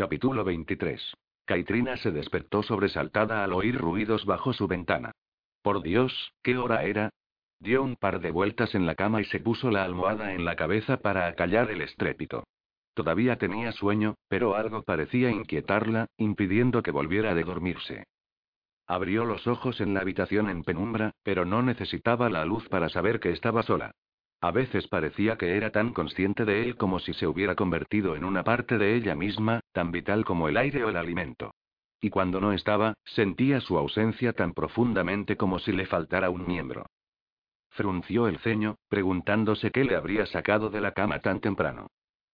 Capítulo 23. Caitrina se despertó sobresaltada al oír ruidos bajo su ventana. Por Dios, ¿qué hora era? Dio un par de vueltas en la cama y se puso la almohada en la cabeza para acallar el estrépito. Todavía tenía sueño, pero algo parecía inquietarla, impidiendo que volviera de dormirse. Abrió los ojos en la habitación en penumbra, pero no necesitaba la luz para saber que estaba sola. A veces parecía que era tan consciente de él como si se hubiera convertido en una parte de ella misma, tan vital como el aire o el alimento. Y cuando no estaba, sentía su ausencia tan profundamente como si le faltara un miembro. Frunció el ceño, preguntándose qué le habría sacado de la cama tan temprano.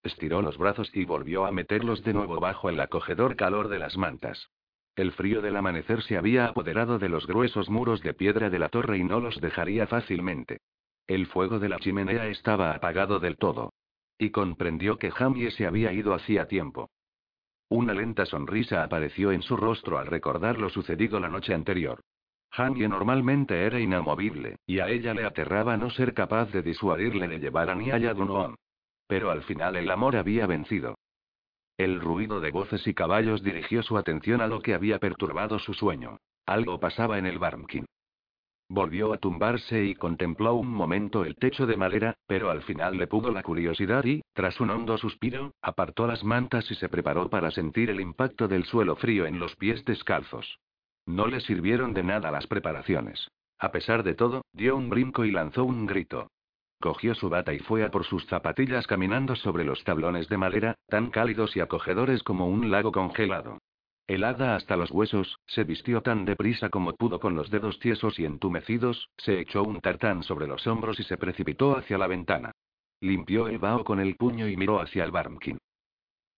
Estiró los brazos y volvió a meterlos de nuevo bajo el acogedor calor de las mantas. El frío del amanecer se había apoderado de los gruesos muros de piedra de la torre y no los dejaría fácilmente. El fuego de la chimenea estaba apagado del todo. Y comprendió que Jamie se había ido hacía tiempo. Una lenta sonrisa apareció en su rostro al recordar lo sucedido la noche anterior. Jamie normalmente era inamovible, y a ella le aterraba no ser capaz de disuadirle de llevar a Niaya Dunoon. Pero al final el amor había vencido. El ruido de voces y caballos dirigió su atención a lo que había perturbado su sueño. Algo pasaba en el Barmkin. Volvió a tumbarse y contempló un momento el techo de madera, pero al final le pudo la curiosidad y, tras un hondo suspiro, apartó las mantas y se preparó para sentir el impacto del suelo frío en los pies descalzos. No le sirvieron de nada las preparaciones. A pesar de todo, dio un brinco y lanzó un grito. Cogió su bata y fue a por sus zapatillas caminando sobre los tablones de madera, tan cálidos y acogedores como un lago congelado. Helada hasta los huesos, se vistió tan deprisa como pudo con los dedos tiesos y entumecidos, se echó un tartán sobre los hombros y se precipitó hacia la ventana. Limpió el vaho con el puño y miró hacia el Barmkin.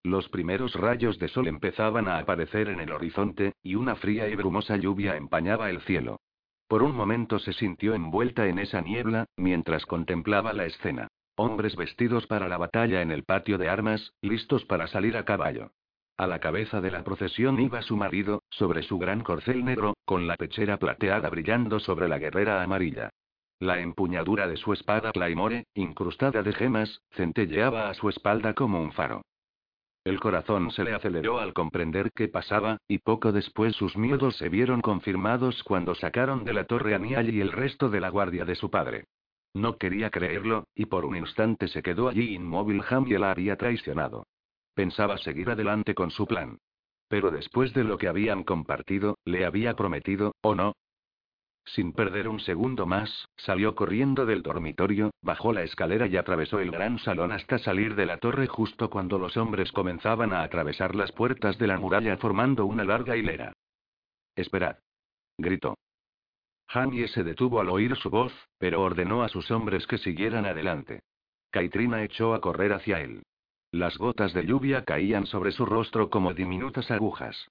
Los primeros rayos de sol empezaban a aparecer en el horizonte, y una fría y brumosa lluvia empañaba el cielo. Por un momento se sintió envuelta en esa niebla, mientras contemplaba la escena. Hombres vestidos para la batalla en el patio de armas, listos para salir a caballo. A la cabeza de la procesión iba su marido, sobre su gran corcel negro, con la pechera plateada brillando sobre la guerrera amarilla. La empuñadura de su espada Claymore, incrustada de gemas, centelleaba a su espalda como un faro. El corazón se le aceleró al comprender qué pasaba, y poco después sus miedos se vieron confirmados cuando sacaron de la torre a Niall y el resto de la guardia de su padre. No quería creerlo, y por un instante se quedó allí inmóvil. Jamie la había traicionado. Pensaba seguir adelante con su plan. Pero después de lo que habían compartido, le había prometido, ¿o no? Sin perder un segundo más, salió corriendo del dormitorio, bajó la escalera y atravesó el gran salón hasta salir de la torre justo cuando los hombres comenzaban a atravesar las puertas de la muralla formando una larga hilera. Esperad. Gritó. Jamie se detuvo al oír su voz, pero ordenó a sus hombres que siguieran adelante. Caitrina echó a correr hacia él. Las gotas de lluvia caían sobre su rostro como diminutas agujas.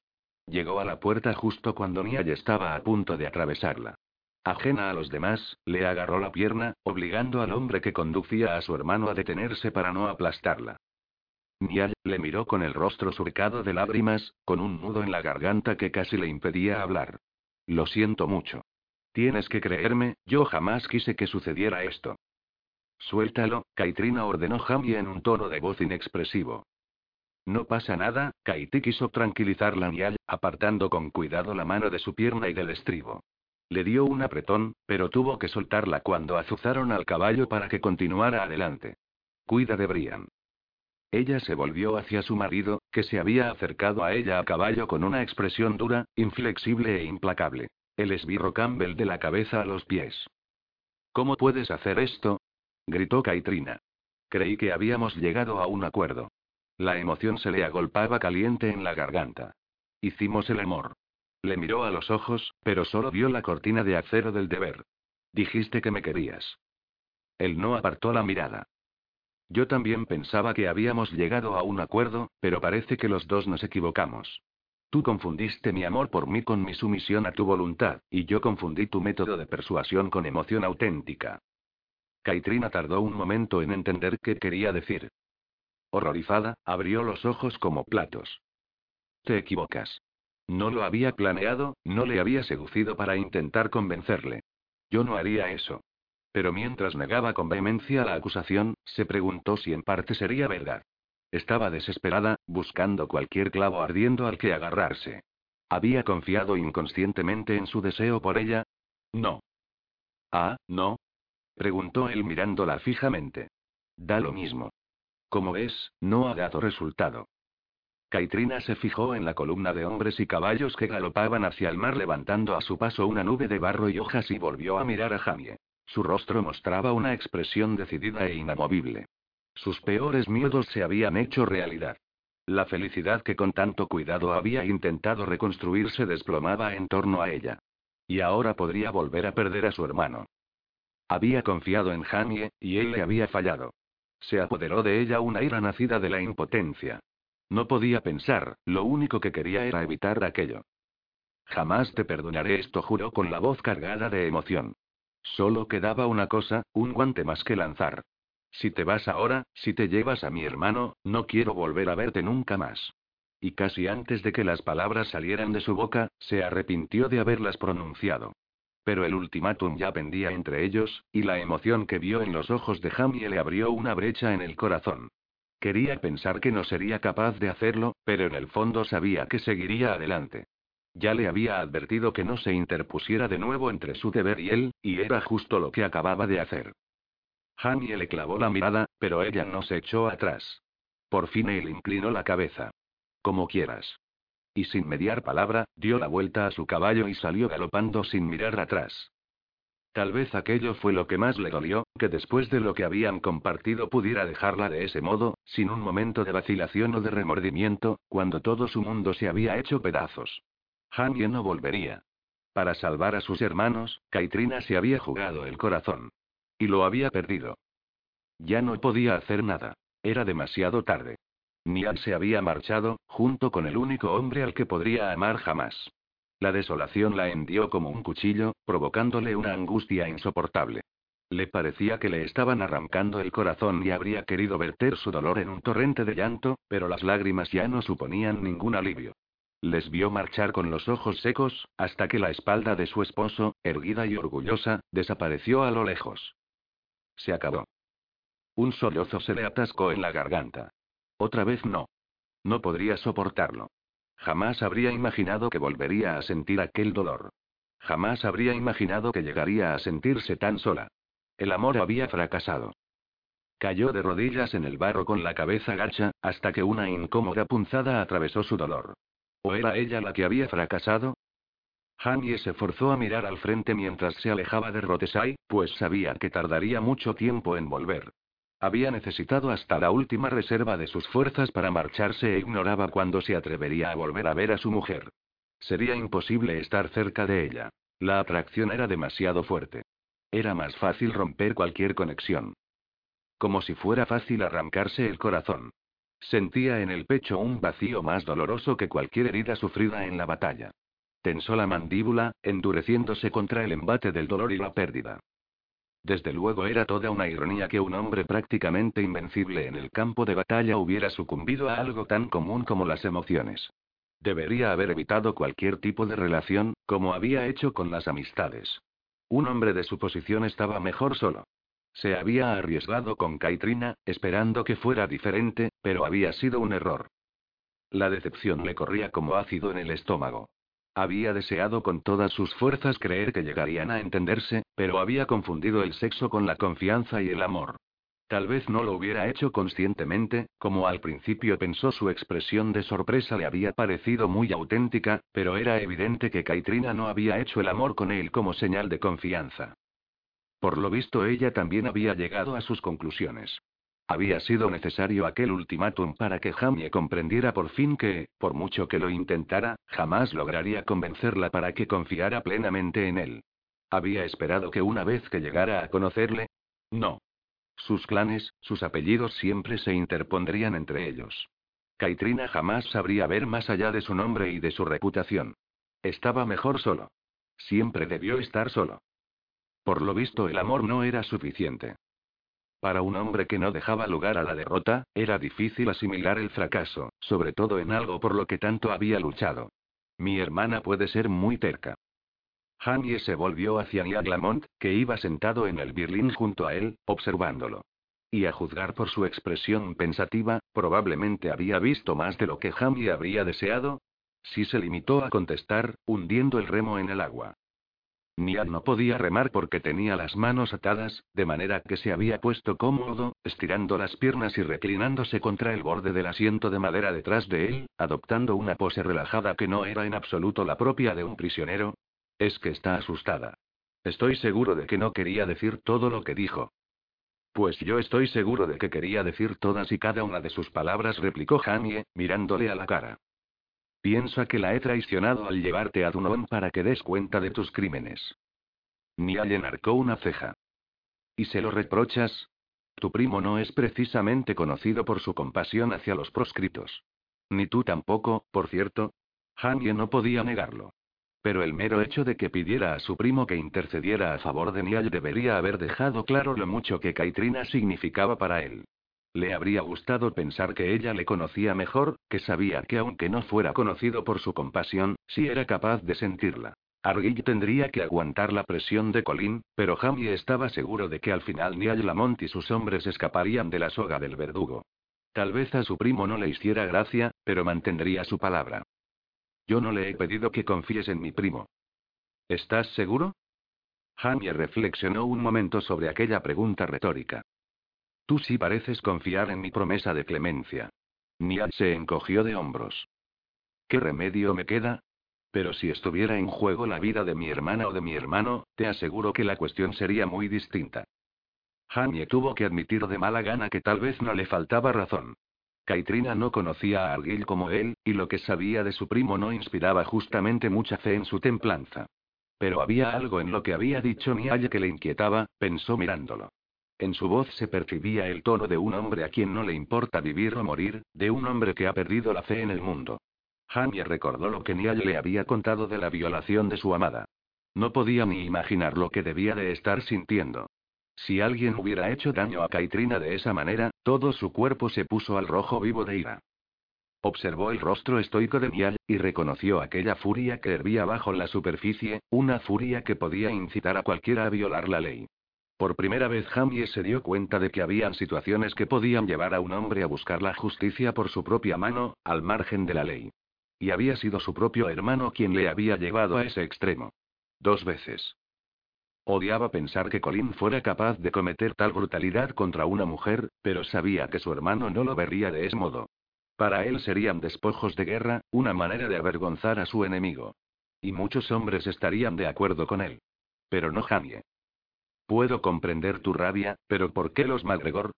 Llegó a la puerta justo cuando Niall estaba a punto de atravesarla. Ajena a los demás, le agarró la pierna, obligando al hombre que conducía a su hermano a detenerse para no aplastarla. Niall le miró con el rostro surcado de lágrimas, con un nudo en la garganta que casi le impedía hablar. Lo siento mucho. Tienes que creerme, yo jamás quise que sucediera esto. Suéltalo, Caitrina ordenó Jamie en un tono de voz inexpresivo. No pasa nada, Kaiti quiso tranquilizarla Niall, apartando con cuidado la mano de su pierna y del estribo. Le dio un apretón, pero tuvo que soltarla cuando azuzaron al caballo para que continuara adelante. Cuida de Brian. Ella se volvió hacia su marido, que se había acercado a ella a caballo con una expresión dura, inflexible e implacable. El esbirro Campbell de la cabeza a los pies. ¿Cómo puedes hacer esto? Gritó Caitrina. Creí que habíamos llegado a un acuerdo. La emoción se le agolpaba caliente en la garganta. Hicimos el amor. Le miró a los ojos, pero solo vio la cortina de acero del deber. Dijiste que me querías. Él no apartó la mirada. Yo también pensaba que habíamos llegado a un acuerdo, pero parece que los dos nos equivocamos. Tú confundiste mi amor por mí con mi sumisión a tu voluntad, y yo confundí tu método de persuasión con emoción auténtica. Caitrina tardó un momento en entender qué quería decir. Horrorizada, abrió los ojos como platos. Te equivocas. No lo había planeado, no le había seducido para intentar convencerle. Yo no haría eso. Pero mientras negaba con vehemencia la acusación, se preguntó si en parte sería verdad. Estaba desesperada, buscando cualquier clavo ardiendo al que agarrarse. ¿Había confiado inconscientemente en su deseo por ella? No. Ah, no. Preguntó él mirándola fijamente. Da lo mismo. Como ves, no ha dado resultado. Caitrina se fijó en la columna de hombres y caballos que galopaban hacia el mar levantando a su paso una nube de barro y hojas y volvió a mirar a Jamie. Su rostro mostraba una expresión decidida e inamovible. Sus peores miedos se habían hecho realidad. La felicidad que con tanto cuidado había intentado reconstruir se desplomaba en torno a ella. Y ahora podría volver a perder a su hermano. Había confiado en Jamie, y él le había fallado. Se apoderó de ella una ira nacida de la impotencia. No podía pensar, lo único que quería era evitar aquello. Jamás te perdonaré esto, juró con la voz cargada de emoción. Solo quedaba una cosa, un guante más que lanzar. Si te vas ahora, si te llevas a mi hermano, no quiero volver a verte nunca más. Y casi antes de que las palabras salieran de su boca, se arrepintió de haberlas pronunciado. Pero el ultimátum ya pendía entre ellos, y la emoción que vio en los ojos de Jamie le abrió una brecha en el corazón. Quería pensar que no sería capaz de hacerlo, pero en el fondo sabía que seguiría adelante. Ya le había advertido que no se interpusiera de nuevo entre su deber y él, y era justo lo que acababa de hacer. Jamie le clavó la mirada, pero ella no se echó atrás. Por fin él inclinó la cabeza. Como quieras. Y sin mediar palabra, dio la vuelta a su caballo y salió galopando sin mirar atrás. Tal vez aquello fue lo que más le dolió, que después de lo que habían compartido pudiera dejarla de ese modo, sin un momento de vacilación o de remordimiento, cuando todo su mundo se había hecho pedazos. Jamie no volvería. Para salvar a sus hermanos, Caitrina se había jugado el corazón. Y lo había perdido. Ya no podía hacer nada. Era demasiado tarde. Niall se había marchado, junto con el único hombre al que podría amar jamás. La desolación la hendió como un cuchillo, provocándole una angustia insoportable. Le parecía que le estaban arrancando el corazón y habría querido verter su dolor en un torrente de llanto, pero las lágrimas ya no suponían ningún alivio. Les vio marchar con los ojos secos, hasta que la espalda de su esposo, erguida y orgullosa, desapareció a lo lejos. Se acabó. Un sollozo se le atascó en la garganta. Otra vez no. No podría soportarlo. Jamás habría imaginado que volvería a sentir aquel dolor. Jamás habría imaginado que llegaría a sentirse tan sola. El amor había fracasado. Cayó de rodillas en el barro con la cabeza gacha, hasta que una incómoda punzada atravesó su dolor. ¿O era ella la que había fracasado? Jamie se forzó a mirar al frente mientras se alejaba de Rotesai, pues sabía que tardaría mucho tiempo en volver. Había necesitado hasta la última reserva de sus fuerzas para marcharse e ignoraba cuándo se atrevería a volver a ver a su mujer. Sería imposible estar cerca de ella. La atracción era demasiado fuerte. Era más fácil romper cualquier conexión. Como si fuera fácil arrancarse el corazón. Sentía en el pecho un vacío más doloroso que cualquier herida sufrida en la batalla. Tensó la mandíbula, endureciéndose contra el embate del dolor y la pérdida. Desde luego era toda una ironía que un hombre prácticamente invencible en el campo de batalla hubiera sucumbido a algo tan común como las emociones. Debería haber evitado cualquier tipo de relación, como había hecho con las amistades. Un hombre de su posición estaba mejor solo. Se había arriesgado con Caitrina, esperando que fuera diferente, pero había sido un error. La decepción le corría como ácido en el estómago. Había deseado con todas sus fuerzas creer que llegarían a entenderse, pero había confundido el sexo con la confianza y el amor. Tal vez no lo hubiera hecho conscientemente, como al principio pensó su expresión de sorpresa le había parecido muy auténtica, pero era evidente que Caitrina no había hecho el amor con él como señal de confianza. Por lo visto ella también había llegado a sus conclusiones. Había sido necesario aquel ultimátum para que Jamie comprendiera por fin que, por mucho que lo intentara, jamás lograría convencerla para que confiara plenamente en él. Había esperado que una vez que llegara a conocerle... No. Sus clanes, sus apellidos siempre se interpondrían entre ellos. Caitrina jamás sabría ver más allá de su nombre y de su reputación. Estaba mejor solo. Siempre debió estar solo. Por lo visto el amor no era suficiente. Para un hombre que no dejaba lugar a la derrota, era difícil asimilar el fracaso, sobre todo en algo por lo que tanto había luchado. Mi hermana puede ser muy terca. Jamie se volvió hacia Niaglamont, que iba sentado en el birlín junto a él, observándolo. Y a juzgar por su expresión pensativa, probablemente había visto más de lo que Jamie habría deseado. Si se limitó a contestar, hundiendo el remo en el agua. Niall no podía remar porque tenía las manos atadas, de manera que se había puesto cómodo, estirando las piernas y reclinándose contra el borde del asiento de madera detrás de él, adoptando una pose relajada que no era en absoluto la propia de un prisionero. Es que está asustada. Estoy seguro de que no quería decir todo lo que dijo. Pues yo estoy seguro de que quería decir todas y cada una de sus palabras, replicó Jamie, mirándole a la cara. Piensa que la he traicionado al llevarte a Dunon para que des cuenta de tus crímenes. Niall enarcó una ceja. ¿Y se lo reprochas? Tu primo no es precisamente conocido por su compasión hacia los proscritos. Ni tú tampoco, por cierto. Hanye no podía negarlo. Pero el mero hecho de que pidiera a su primo que intercediera a favor de Niall debería haber dejado claro lo mucho que Kaitrina significaba para él. Le habría gustado pensar que ella le conocía mejor, que sabía que aunque no fuera conocido por su compasión, sí era capaz de sentirla. Argyll tendría que aguantar la presión de Colin, pero Jamie estaba seguro de que al final Niall Lamont y sus hombres escaparían de la soga del verdugo. Tal vez a su primo no le hiciera gracia, pero mantendría su palabra. Yo no le he pedido que confíes en mi primo. ¿Estás seguro? Jamie reflexionó un momento sobre aquella pregunta retórica. Tú sí pareces confiar en mi promesa de clemencia. Niall se encogió de hombros. ¿Qué remedio me queda? Pero si estuviera en juego la vida de mi hermana o de mi hermano, te aseguro que la cuestión sería muy distinta. Jamie tuvo que admitir de mala gana que tal vez no le faltaba razón. Kaitrina no conocía a Argyll como él, y lo que sabía de su primo no inspiraba justamente mucha fe en su templanza. Pero había algo en lo que había dicho Niall que le inquietaba, pensó mirándolo. En su voz se percibía el tono de un hombre a quien no le importa vivir o morir, de un hombre que ha perdido la fe en el mundo. Jamie recordó lo que Niall le había contado de la violación de su amada. No podía ni imaginar lo que debía de estar sintiendo. Si alguien hubiera hecho daño a Kaitrina de esa manera, todo su cuerpo se puso al rojo vivo de ira. Observó el rostro estoico de Niall, y reconoció aquella furia que hervía bajo la superficie, una furia que podía incitar a cualquiera a violar la ley. Por primera vez Jamie se dio cuenta de que habían situaciones que podían llevar a un hombre a buscar la justicia por su propia mano, al margen de la ley. Y había sido su propio hermano quien le había llevado a ese extremo. Dos veces. Odiaba pensar que Colin fuera capaz de cometer tal brutalidad contra una mujer, pero sabía que su hermano no lo vería de ese modo. Para él serían despojos de guerra, una manera de avergonzar a su enemigo. Y muchos hombres estarían de acuerdo con él. Pero no Jamie. Puedo comprender tu rabia, pero ¿por qué los MacGregor?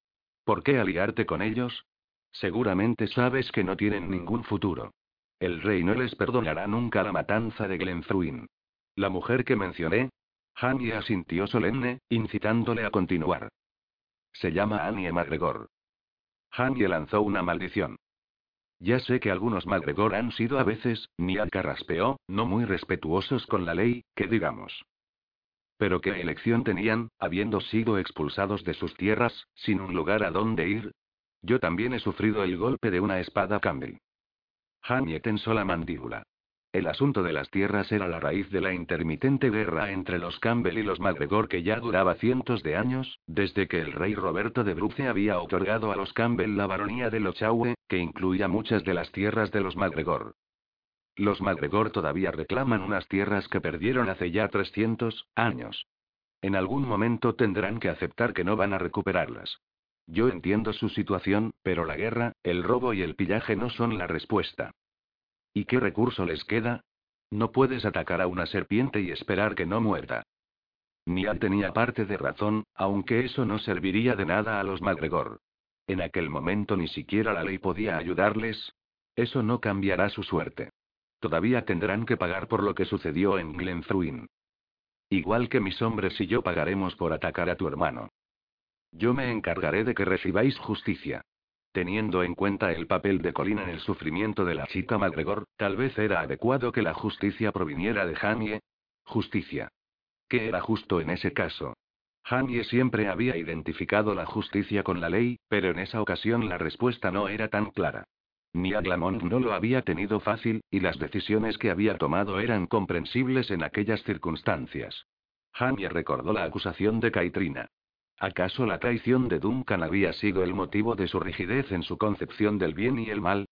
¿Por qué aliarte con ellos? Seguramente sabes que no tienen ningún futuro. El rey no les perdonará nunca la matanza de Glenthruin. La mujer que mencioné. Jamie asintió solemne, incitándole a continuar. Se llama Annie MacGregor. Jamie lanzó una maldición. Ya sé que algunos MacGregor han sido a veces, ni al carraspeó, no muy respetuosos con la ley, que digamos. Pero ¿qué elección tenían, habiendo sido expulsados de sus tierras, sin un lugar a donde ir? Yo también he sufrido el golpe de una espada Campbell. Jamie tensó la mandíbula. El asunto de las tierras era la raíz de la intermitente guerra entre los Campbell y los MacGregor que ya duraba cientos de años, desde que el rey Roberto de Bruce había otorgado a los Campbell la baronía de Lochaue, que incluía muchas de las tierras de los MacGregor. Los MacGregor todavía reclaman unas tierras que perdieron hace ya 300 años. En algún momento tendrán que aceptar que no van a recuperarlas. Yo entiendo su situación, pero la guerra, el robo y el pillaje no son la respuesta. ¿Y qué recurso les queda? No puedes atacar a una serpiente y esperar que no muerda. Nial tenía parte de razón, aunque eso no serviría de nada a los MacGregor. En aquel momento ni siquiera la ley podía ayudarles. Eso no cambiará su suerte. Todavía tendrán que pagar por lo que sucedió en Glenthruin. Igual que mis hombres y yo pagaremos por atacar a tu hermano. Yo me encargaré de que recibáis justicia. Teniendo en cuenta el papel de Colin en el sufrimiento de la chica MacGregor, tal vez era adecuado que la justicia proviniera de Jamie. Justicia. ¿Qué era justo en ese caso? Jamie siempre había identificado la justicia con la ley, pero en esa ocasión la respuesta no era tan clara. Ni Aglamont no lo había tenido fácil, y las decisiones que había tomado eran comprensibles en aquellas circunstancias. Jamie recordó la acusación de Kaitrina. ¿Acaso la traición de Duncan había sido el motivo de su rigidez en su concepción del bien y el mal?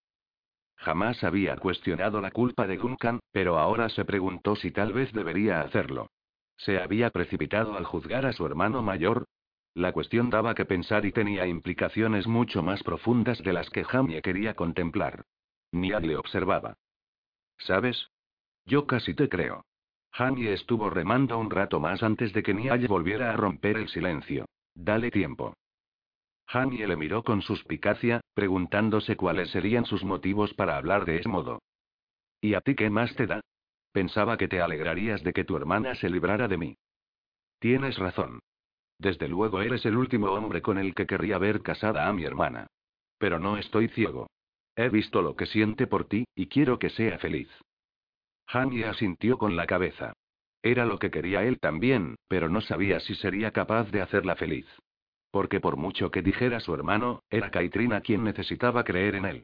Jamás había cuestionado la culpa de Duncan, pero ahora se preguntó si tal vez debería hacerlo. ¿Se había precipitado al juzgar a su hermano mayor? La cuestión daba que pensar y tenía implicaciones mucho más profundas de las que Jamie quería contemplar. Niad le observaba. ¿Sabes? Yo casi te creo. Jamie estuvo remando un rato más antes de que Niall volviera a romper el silencio. Dale tiempo. Jamie le miró con suspicacia, preguntándose cuáles serían sus motivos para hablar de ese modo. ¿Y a ti qué más te da? Pensaba que te alegrarías de que tu hermana se librara de mí. Tienes razón. Desde luego eres el último hombre con el que querría ver casada a mi hermana. Pero no estoy ciego. He visto lo que siente por ti, y quiero que sea feliz. Jamie asintió con la cabeza. Era lo que quería él también, pero no sabía si sería capaz de hacerla feliz. Porque por mucho que dijera su hermano, era Caitrina quien necesitaba creer en él.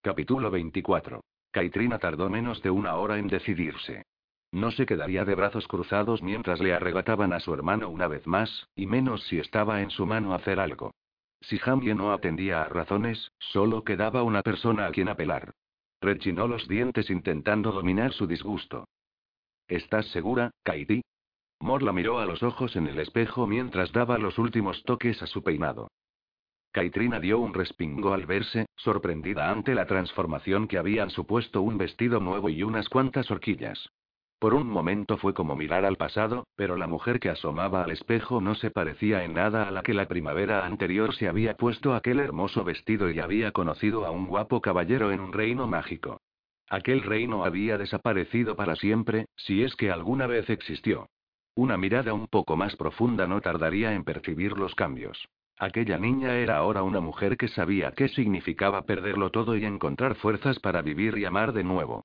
Capítulo 24. Caitrina tardó menos de una hora en decidirse. No se quedaría de brazos cruzados mientras le arrebataban a su hermano una vez más, y menos si estaba en su mano hacer algo. Si Jamie no atendía a razones, solo quedaba una persona a quien apelar. Rechinó los dientes intentando dominar su disgusto. ¿Estás segura, Kaiti? Mor la miró a los ojos en el espejo mientras daba los últimos toques a su peinado. Caitrina dio un respingo al verse, sorprendida ante la transformación que habían supuesto un vestido nuevo y unas cuantas horquillas. Por un momento fue como mirar al pasado, pero la mujer que asomaba al espejo no se parecía en nada a la que la primavera anterior se había puesto aquel hermoso vestido y había conocido a un guapo caballero en un reino mágico. Aquel reino había desaparecido para siempre, si es que alguna vez existió. Una mirada un poco más profunda no tardaría en percibir los cambios. Aquella niña era ahora una mujer que sabía qué significaba perderlo todo y encontrar fuerzas para vivir y amar de nuevo.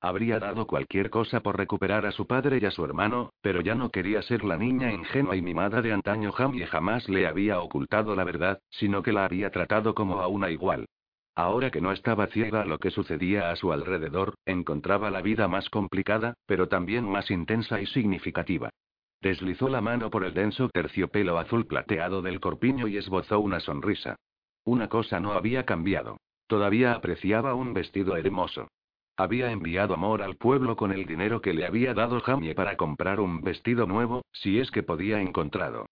Habría dado cualquier cosa por recuperar a su padre y a su hermano, pero ya no quería ser la niña ingenua y mimada de antaño. Jamie jamás le había ocultado la verdad, sino que la había tratado como a una igual. Ahora que no estaba ciega a lo que sucedía a su alrededor, encontraba la vida más complicada, pero también más intensa y significativa. Deslizó la mano por el denso terciopelo azul plateado del corpiño y esbozó una sonrisa. Una cosa no había cambiado. Todavía apreciaba un vestido hermoso. Había enviado amor al pueblo con el dinero que le había dado Jamie para comprar un vestido nuevo, si es que podía encontrado.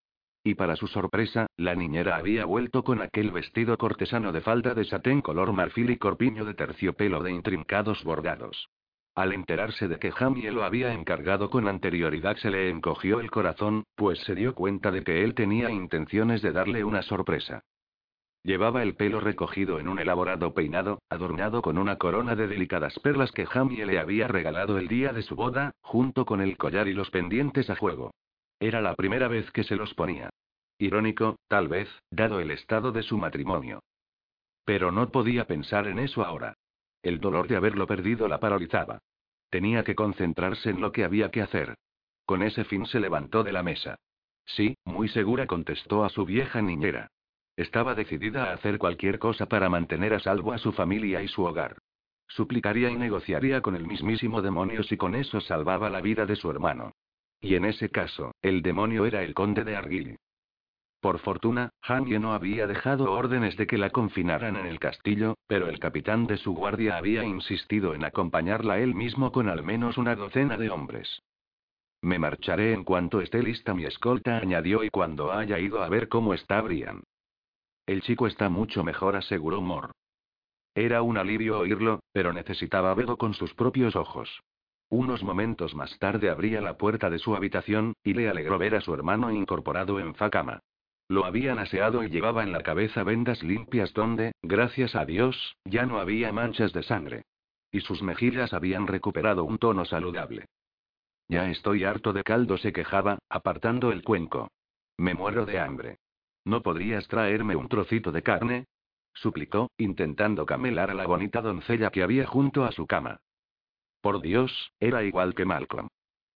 Y para su sorpresa, la niñera había vuelto con aquel vestido cortesano de falda de satén color marfil y corpiño de terciopelo de intrincados bordados. Al enterarse de que Jamie lo había encargado con anterioridad se le encogió el corazón, pues se dio cuenta de que él tenía intenciones de darle una sorpresa. Llevaba el pelo recogido en un elaborado peinado, adornado con una corona de delicadas perlas que Jamie le había regalado el día de su boda, junto con el collar y los pendientes a juego. Era la primera vez que se los ponía. Irónico, tal vez, dado el estado de su matrimonio. Pero no podía pensar en eso ahora. El dolor de haberlo perdido la paralizaba. Tenía que concentrarse en lo que había que hacer. Con ese fin se levantó de la mesa. Sí, muy segura contestó a su vieja niñera. Estaba decidida a hacer cualquier cosa para mantener a salvo a su familia y su hogar. Suplicaría y negociaría con el mismísimo demonio si con eso salvaba la vida de su hermano. Y en ese caso, el demonio era el conde de Arguil. Por fortuna, Jamie no había dejado órdenes de que la confinaran en el castillo, pero el capitán de su guardia había insistido en acompañarla él mismo con al menos una docena de hombres. Me marcharé en cuanto esté lista mi escolta, añadió y cuando haya ido a ver cómo está Brian. El chico está mucho mejor, aseguró Mor. Era un alivio oírlo, pero necesitaba verlo con sus propios ojos. Unos momentos más tarde abría la puerta de su habitación, y le alegró ver a su hermano incorporado en Facama. Lo habían aseado y llevaba en la cabeza vendas limpias donde, gracias a Dios, ya no había manchas de sangre. Y sus mejillas habían recuperado un tono saludable. Ya estoy harto de caldo, se quejaba, apartando el cuenco. Me muero de hambre. ¿No podrías traerme un trocito de carne? suplicó, intentando camelar a la bonita doncella que había junto a su cama. Por Dios, era igual que Malcolm.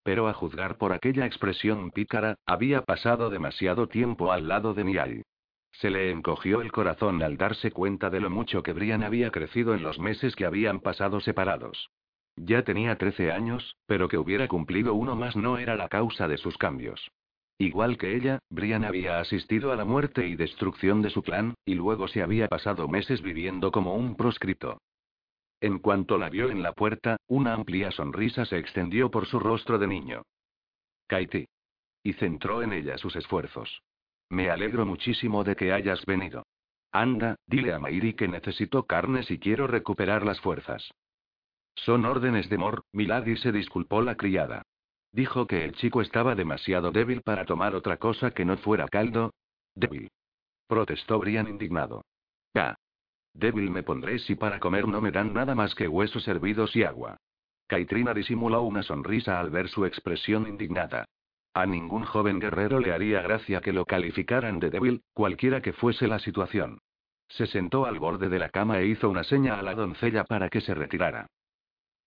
Pero a juzgar por aquella expresión pícara, había pasado demasiado tiempo al lado de Niall. Se le encogió el corazón al darse cuenta de lo mucho que Brian había crecido en los meses que habían pasado separados. Ya tenía trece años, pero que hubiera cumplido uno más no era la causa de sus cambios. Igual que ella, Brian había asistido a la muerte y destrucción de su clan, y luego se había pasado meses viviendo como un proscrito. En cuanto la vio en la puerta, una amplia sonrisa se extendió por su rostro de niño. Kaiti. Y centró en ella sus esfuerzos. Me alegro muchísimo de que hayas venido. Anda, dile a Mairi que necesito carnes y quiero recuperar las fuerzas. Son órdenes de Mor, Milady se disculpó la criada. Dijo que el chico estaba demasiado débil para tomar otra cosa que no fuera caldo. Débil. Protestó Brian indignado. Ya. Débil me pondré si para comer no me dan nada más que huesos hervidos y agua. Caitrina disimuló una sonrisa al ver su expresión indignada. A ningún joven guerrero le haría gracia que lo calificaran de débil, cualquiera que fuese la situación. Se sentó al borde de la cama e hizo una seña a la doncella para que se retirara.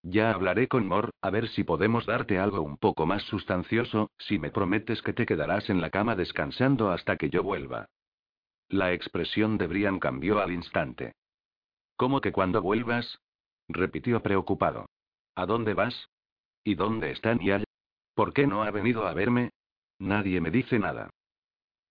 Ya hablaré con Mor, a ver si podemos darte algo un poco más sustancioso, si me prometes que te quedarás en la cama descansando hasta que yo vuelva. La expresión de Brian cambió al instante. ¿Cómo que cuando vuelvas? repitió preocupado. ¿A dónde vas? ¿Y dónde está Niall? ¿Por qué no ha venido a verme? Nadie me dice nada.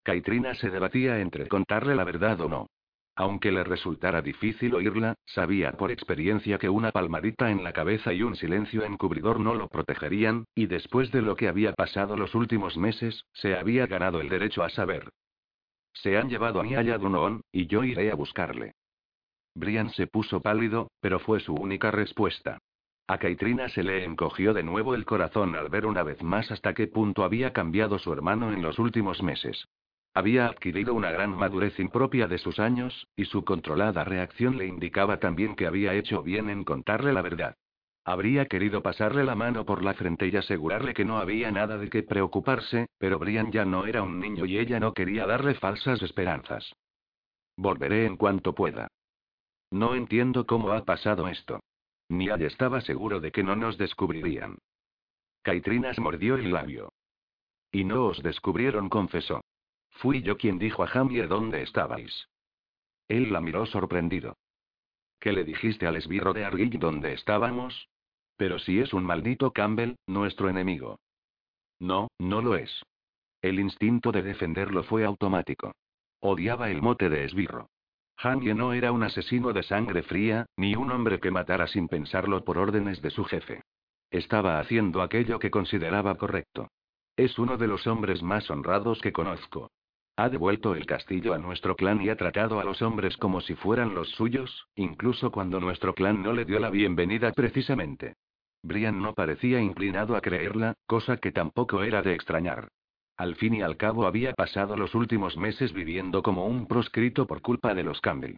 Caitrina se debatía entre contarle la verdad o no. Aunque le resultara difícil oírla, sabía por experiencia que una palmadita en la cabeza y un silencio encubridor no lo protegerían, y después de lo que había pasado los últimos meses, se había ganado el derecho a saber. Se han llevado a Niaya Dunoon, y yo iré a buscarle. Brian se puso pálido, pero fue su única respuesta. A Caitrina se le encogió de nuevo el corazón al ver una vez más hasta qué punto había cambiado su hermano en los últimos meses. Había adquirido una gran madurez impropia de sus años, y su controlada reacción le indicaba también que había hecho bien en contarle la verdad. Habría querido pasarle la mano por la frente y asegurarle que no había nada de qué preocuparse, pero Brian ya no era un niño y ella no quería darle falsas esperanzas. Volveré en cuanto pueda. No entiendo cómo ha pasado esto. Ni Niall estaba seguro de que no nos descubrirían. Caitrinas mordió el labio. Y no os descubrieron, confesó. Fui yo quien dijo a Jamie dónde estabais. Él la miró sorprendido. ¿Qué le dijiste al esbirro de Argyll dónde estábamos? Pero si es un maldito Campbell, nuestro enemigo. No, no lo es. El instinto de defenderlo fue automático. Odiaba el mote de esbirro. Jamie no era un asesino de sangre fría, ni un hombre que matara sin pensarlo por órdenes de su jefe. Estaba haciendo aquello que consideraba correcto. Es uno de los hombres más honrados que conozco. Ha devuelto el castillo a nuestro clan y ha tratado a los hombres como si fueran los suyos, incluso cuando nuestro clan no le dio la bienvenida precisamente. Brian no parecía inclinado a creerla, cosa que tampoco era de extrañar. Al fin y al cabo había pasado los últimos meses viviendo como un proscrito por culpa de los Campbell.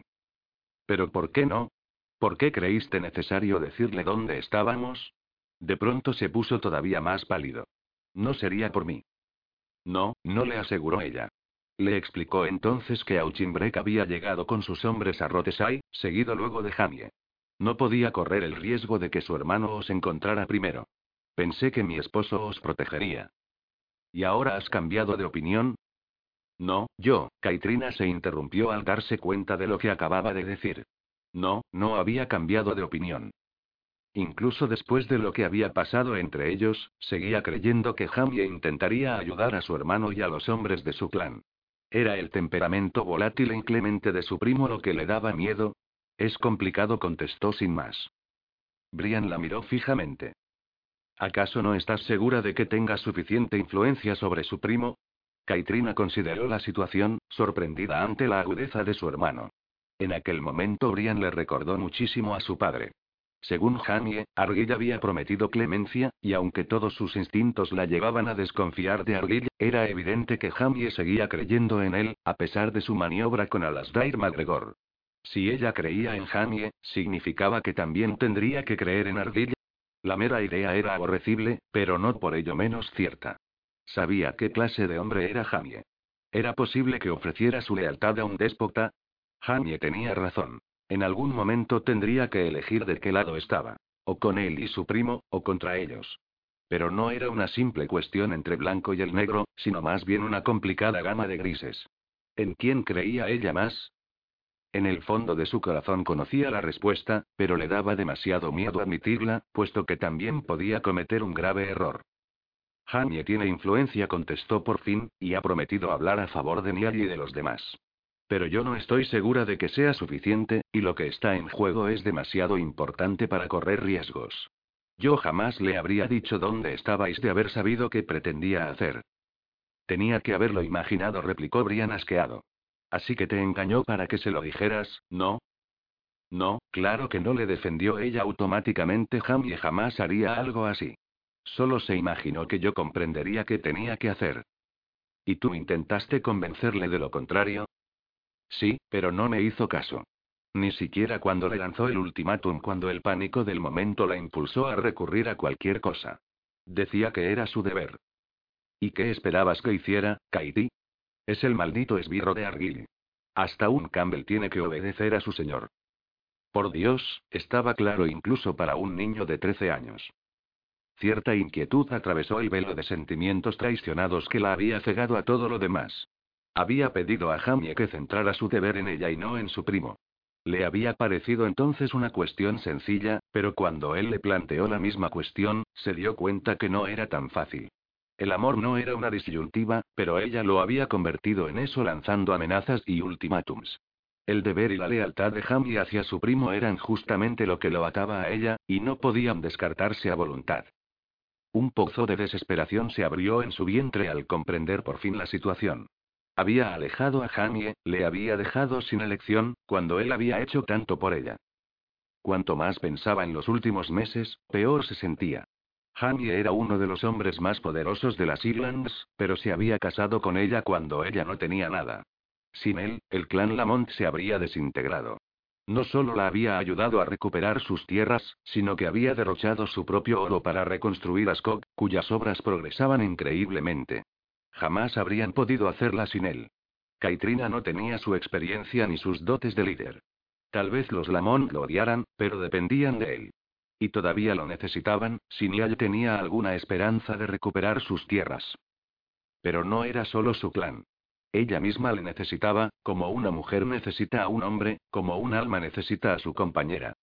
¿Pero por qué no? ¿Por qué creíste necesario decirle dónde estábamos? De pronto se puso todavía más pálido. No sería por mí. No, no le aseguró ella. Le explicó entonces que Auchinbreck había llegado con sus hombres a Rotesai, seguido luego de Jamie. No podía correr el riesgo de que su hermano os encontrara primero. Pensé que mi esposo os protegería. ¿Y ahora has cambiado de opinión? No, yo, Caitrina se interrumpió al darse cuenta de lo que acababa de decir. No, no había cambiado de opinión. Incluso después de lo que había pasado entre ellos, seguía creyendo que Jamie intentaría ayudar a su hermano y a los hombres de su clan. ¿Era el temperamento volátil e inclemente de su primo lo que le daba miedo? Es complicado, contestó sin más. Brian la miró fijamente. ¿Acaso no estás segura de que tenga suficiente influencia sobre su primo? Caitrina consideró la situación, sorprendida ante la agudeza de su hermano. En aquel momento Brian le recordó muchísimo a su padre. Según Jamie, Argyll había prometido clemencia, y aunque todos sus instintos la llevaban a desconfiar de Argyll, era evidente que Jamie seguía creyendo en él, a pesar de su maniobra con Alasdair MacGregor. Si ella creía en Jamie, significaba que también tendría que creer en Argyll. La mera idea era aborrecible, pero no por ello menos cierta. Sabía qué clase de hombre era Jamie. ¿Era posible que ofreciera su lealtad a un déspota? Jamie tenía razón. En algún momento tendría que elegir de qué lado estaba. O con él y su primo, o contra ellos. Pero no era una simple cuestión entre blanco y el negro, sino más bien una complicada gama de grises. ¿En quién creía ella más? En el fondo de su corazón conocía la respuesta, pero le daba demasiado miedo admitirla, puesto que también podía cometer un grave error. Jamie tiene influencia, contestó por fin, y ha prometido hablar a favor de Niall y de los demás. Pero yo no estoy segura de que sea suficiente, y lo que está en juego es demasiado importante para correr riesgos. Yo jamás le habría dicho dónde estabais de haber sabido qué pretendía hacer. Tenía que haberlo imaginado, replicó Brian asqueado. Así que te engañó para que se lo dijeras, ¿no? No, claro que no le defendió ella automáticamente. Jamie jamás haría algo así. Solo se imaginó que yo comprendería qué tenía que hacer. ¿Y tú intentaste convencerle de lo contrario? Sí, pero no me hizo caso. Ni siquiera cuando le lanzó el ultimátum, cuando el pánico del momento la impulsó a recurrir a cualquier cosa. Decía que era su deber. ¿Y qué esperabas que hiciera, Katie? Es el maldito esbirro de Argyll. Hasta un Campbell tiene que obedecer a su señor. Por Dios, estaba claro incluso para un niño de 13 años. Cierta inquietud atravesó el velo de sentimientos traicionados que la había cegado a todo lo demás. Había pedido a Jamie que centrara su deber en ella y no en su primo. Le había parecido entonces una cuestión sencilla, pero cuando él le planteó la misma cuestión, se dio cuenta que no era tan fácil. El amor no era una disyuntiva, pero ella lo había convertido en eso lanzando amenazas y ultimátums. El deber y la lealtad de Jamie hacia su primo eran justamente lo que lo ataba a ella, y no podían descartarse a voluntad. Un pozo de desesperación se abrió en su vientre al comprender por fin la situación. Había alejado a Jamie, le había dejado sin elección, cuando él había hecho tanto por ella. Cuanto más pensaba en los últimos meses, peor se sentía. Jamie era uno de los hombres más poderosos de las Islands, pero se había casado con ella cuando ella no tenía nada. Sin él, el clan Lamont se habría desintegrado. No solo la había ayudado a recuperar sus tierras, sino que había derrochado su propio oro para reconstruir Ascot, cuyas obras progresaban increíblemente. Jamás habrían podido hacerla sin él. Caitrina no tenía su experiencia ni sus dotes de líder. Tal vez los Lamont lo odiaran, pero dependían de él. Y todavía lo necesitaban, si Niall tenía alguna esperanza de recuperar sus tierras. Pero no era solo su clan. Ella misma le necesitaba, como una mujer necesita a un hombre, como un alma necesita a su compañera.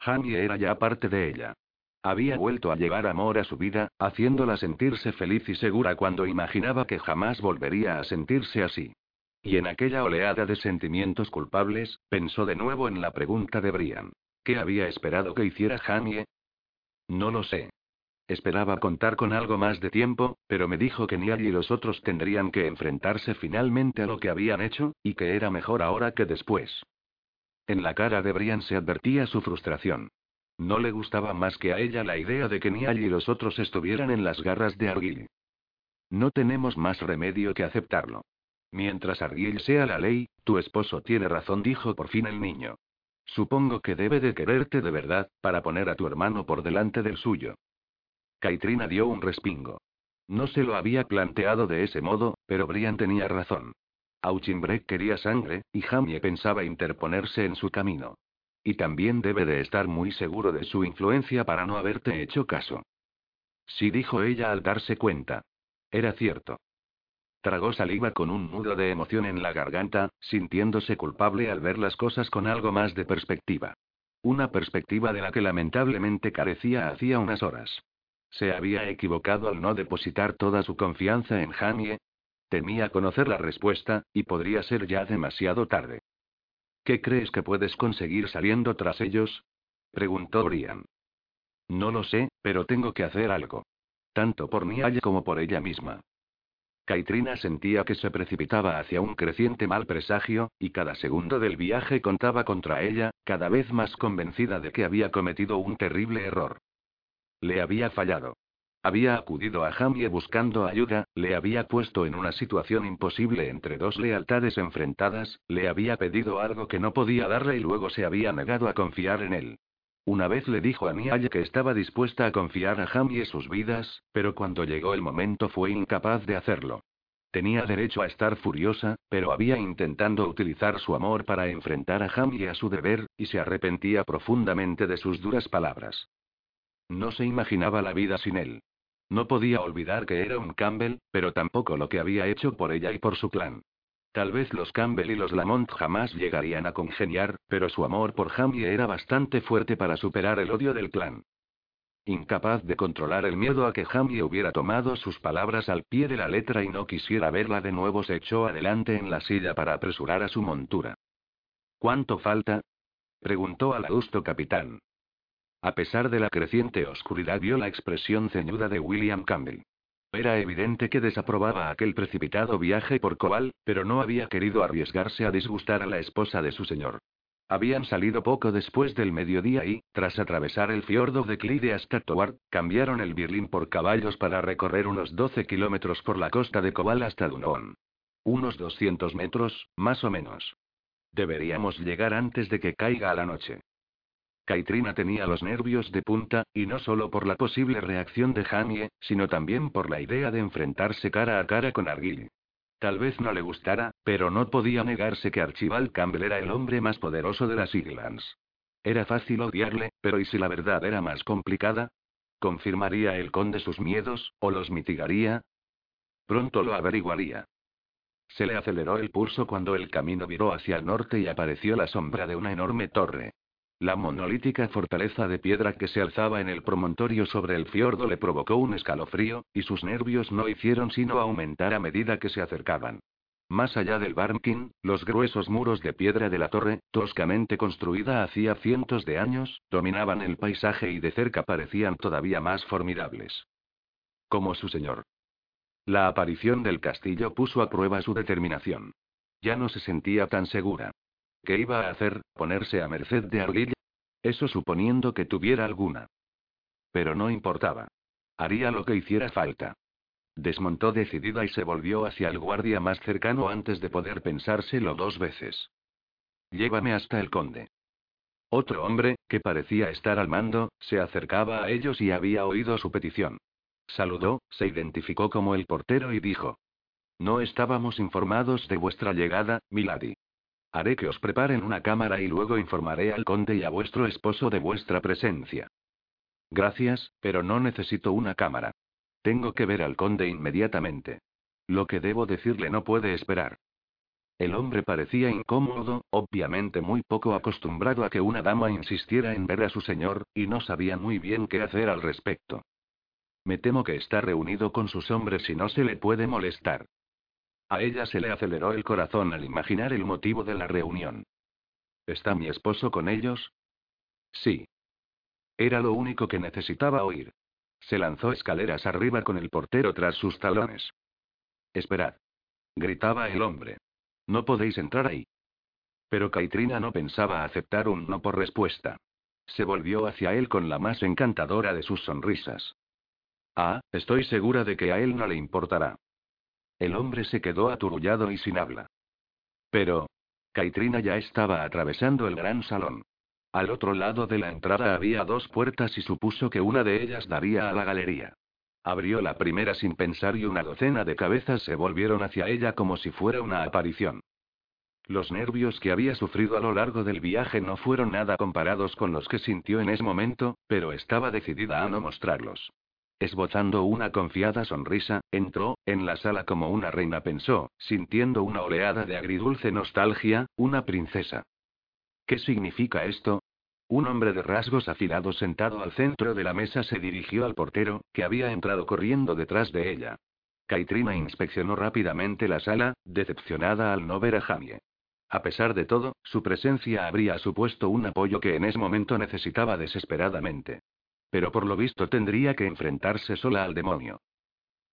Jamie era ya parte de ella. Había vuelto a llevar amor a su vida, haciéndola sentirse feliz y segura cuando imaginaba que jamás volvería a sentirse así. Y en aquella oleada de sentimientos culpables, pensó de nuevo en la pregunta de Brian. ¿Qué había esperado que hiciera Jamie? No lo sé. Esperaba contar con algo más de tiempo, pero me dijo que Niall y los otros tendrían que enfrentarse finalmente a lo que habían hecho, y que era mejor ahora que después. En la cara de Brian se advertía su frustración. No le gustaba más que a ella la idea de que Niall y los otros estuvieran en las garras de Argyll. No tenemos más remedio que aceptarlo. Mientras Argyll sea la ley, tu esposo tiene razón, dijo por fin el niño. Supongo que debe de quererte de verdad, para poner a tu hermano por delante del suyo. Caitrina dio un respingo. No se lo había planteado de ese modo, pero Brian tenía razón. Auchinbreck quería sangre, y Jamie pensaba interponerse en su camino. Y también debe de estar muy seguro de su influencia para no haberte hecho caso. Sí dijo ella al darse cuenta. Era cierto. Tragó saliva con un nudo de emoción en la garganta, sintiéndose culpable al ver las cosas con algo más de perspectiva. Una perspectiva de la que lamentablemente carecía hacía unas horas. ¿Se había equivocado al no depositar toda su confianza en Jamie? Temía conocer la respuesta, y podría ser ya demasiado tarde. ¿Qué crees que puedes conseguir saliendo tras ellos? preguntó Brian. No lo sé, pero tengo que hacer algo. Tanto por Niall como por ella misma. Caitrina sentía que se precipitaba hacia un creciente mal presagio, y cada segundo del viaje contaba contra ella, cada vez más convencida de que había cometido un terrible error. Le había fallado. Había acudido a Jamie buscando ayuda, le había puesto en una situación imposible entre dos lealtades enfrentadas, le había pedido algo que no podía darle y luego se había negado a confiar en él. Una vez le dijo a Niall que estaba dispuesta a confiar a Jamie sus vidas, pero cuando llegó el momento fue incapaz de hacerlo. Tenía derecho a estar furiosa, pero había intentando utilizar su amor para enfrentar a Jamie a su deber, y se arrepentía profundamente de sus duras palabras. No se imaginaba la vida sin él. No podía olvidar que era un Campbell, pero tampoco lo que había hecho por ella y por su clan. Tal vez los Campbell y los Lamont jamás llegarían a congeniar, pero su amor por Jamie era bastante fuerte para superar el odio del clan. incapaz de controlar el miedo a que Jamie hubiera tomado sus palabras al pie de la letra y no quisiera verla de nuevo, se echó adelante en la silla para apresurar a su montura. ¿Cuánto falta? preguntó al adusto capitán. A pesar de la creciente oscuridad, vio la expresión ceñuda de William Campbell. Era evidente que desaprobaba aquel precipitado viaje por Cobal, pero no había querido arriesgarse a disgustar a la esposa de su señor. Habían salido poco después del mediodía y, tras atravesar el fiordo de Clyde hasta Toward, cambiaron el Birlin por caballos para recorrer unos 12 kilómetros por la costa de Cobal hasta Dunón. Unos 200 metros, más o menos. Deberíamos llegar antes de que caiga la noche. Caitrina tenía los nervios de punta, y no solo por la posible reacción de Jamie, sino también por la idea de enfrentarse cara a cara con Arguil. Tal vez no le gustara, pero no podía negarse que Archibald Campbell era el hombre más poderoso de las Islands. Era fácil odiarle, pero ¿y si la verdad era más complicada? ¿Confirmaría el conde sus miedos, o los mitigaría? Pronto lo averiguaría. Se le aceleró el pulso cuando el camino viró hacia el norte y apareció la sombra de una enorme torre. La monolítica fortaleza de piedra que se alzaba en el promontorio sobre el fiordo le provocó un escalofrío, y sus nervios no hicieron sino aumentar a medida que se acercaban. Más allá del Barmkin, los gruesos muros de piedra de la torre, toscamente construida hacía cientos de años, dominaban el paisaje y de cerca parecían todavía más formidables. Como su señor. La aparición del castillo puso a prueba su determinación. Ya no se sentía tan segura. ¿Qué iba a hacer? ¿Ponerse a merced de Arguilla? Eso suponiendo que tuviera alguna. Pero no importaba. Haría lo que hiciera falta. Desmontó decidida y se volvió hacia el guardia más cercano antes de poder pensárselo dos veces. Llévame hasta el conde. Otro hombre, que parecía estar al mando, se acercaba a ellos y había oído su petición. Saludó, se identificó como el portero y dijo. No estábamos informados de vuestra llegada, Milady. Haré que os preparen una cámara y luego informaré al conde y a vuestro esposo de vuestra presencia. Gracias, pero no necesito una cámara. Tengo que ver al conde inmediatamente. Lo que debo decirle no puede esperar. El hombre parecía incómodo, obviamente muy poco acostumbrado a que una dama insistiera en ver a su señor, y no sabía muy bien qué hacer al respecto. Me temo que está reunido con sus hombres y no se le puede molestar. A ella se le aceleró el corazón al imaginar el motivo de la reunión. ¿Está mi esposo con ellos? Sí. Era lo único que necesitaba oír. Se lanzó escaleras arriba con el portero tras sus talones. Esperad. Gritaba el hombre. No podéis entrar ahí. Pero Caitrina no pensaba aceptar un no por respuesta. Se volvió hacia él con la más encantadora de sus sonrisas. Ah, estoy segura de que a él no le importará. El hombre se quedó aturullado y sin habla. Pero. Caitrina ya estaba atravesando el gran salón. Al otro lado de la entrada había dos puertas y supuso que una de ellas daría a la galería. Abrió la primera sin pensar y una docena de cabezas se volvieron hacia ella como si fuera una aparición. Los nervios que había sufrido a lo largo del viaje no fueron nada comparados con los que sintió en ese momento, pero estaba decidida a no mostrarlos. Esbozando una confiada sonrisa, entró, en la sala como una reina pensó, sintiendo una oleada de agridulce nostalgia, una princesa. ¿Qué significa esto? Un hombre de rasgos afilados sentado al centro de la mesa se dirigió al portero, que había entrado corriendo detrás de ella. Caitrina inspeccionó rápidamente la sala, decepcionada al no ver a Jamie. A pesar de todo, su presencia habría supuesto un apoyo que en ese momento necesitaba desesperadamente. Pero por lo visto tendría que enfrentarse sola al demonio.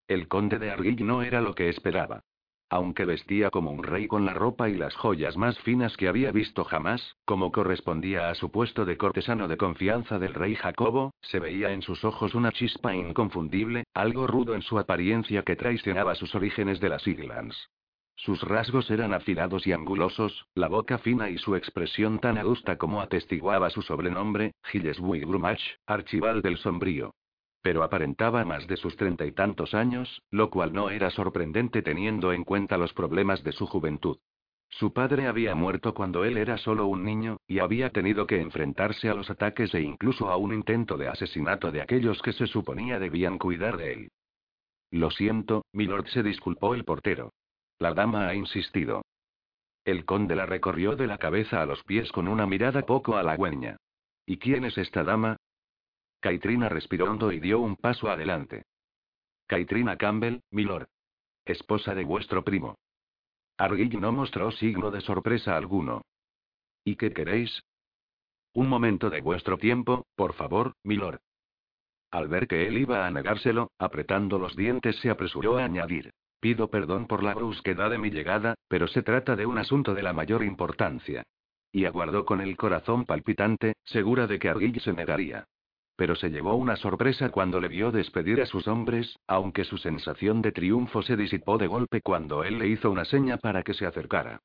El conde de Arguill no era lo que esperaba. Aunque vestía como un rey con la ropa y las joyas más finas que había visto jamás, como correspondía a su puesto de cortesano de confianza del rey Jacobo, se veía en sus ojos una chispa inconfundible, algo rudo en su apariencia que traicionaba sus orígenes de las Islands. Sus rasgos eran afilados y angulosos, la boca fina y su expresión tan adusta como atestiguaba su sobrenombre, Gillesbury Grumach, Archibald del Sombrío. Pero aparentaba más de sus treinta y tantos años, lo cual no era sorprendente teniendo en cuenta los problemas de su juventud. Su padre había muerto cuando él era solo un niño, y había tenido que enfrentarse a los ataques e incluso a un intento de asesinato de aquellos que se suponía debían cuidar de él. Lo siento, milord, se disculpó el portero. La dama ha insistido. El conde la recorrió de la cabeza a los pies con una mirada poco halagüeña. ¿Y quién es esta dama? Kaitrina respiró hondo y dio un paso adelante. Kaitrina Campbell, milord. Esposa de vuestro primo. Argyll no mostró signo de sorpresa alguno. ¿Y qué queréis? Un momento de vuestro tiempo, por favor, milord. Al ver que él iba a negárselo, apretando los dientes se apresuró a añadir. Pido perdón por la brusquedad de mi llegada, pero se trata de un asunto de la mayor importancia. Y aguardó con el corazón palpitante, segura de que Argyll se negaría. Pero se llevó una sorpresa cuando le vio despedir a sus hombres, aunque su sensación de triunfo se disipó de golpe cuando él le hizo una seña para que se acercara.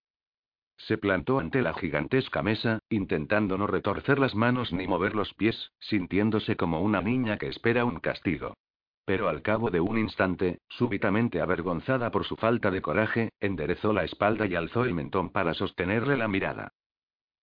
Se plantó ante la gigantesca mesa, intentando no retorcer las manos ni mover los pies, sintiéndose como una niña que espera un castigo. Pero al cabo de un instante, súbitamente avergonzada por su falta de coraje, enderezó la espalda y alzó el mentón para sostenerle la mirada.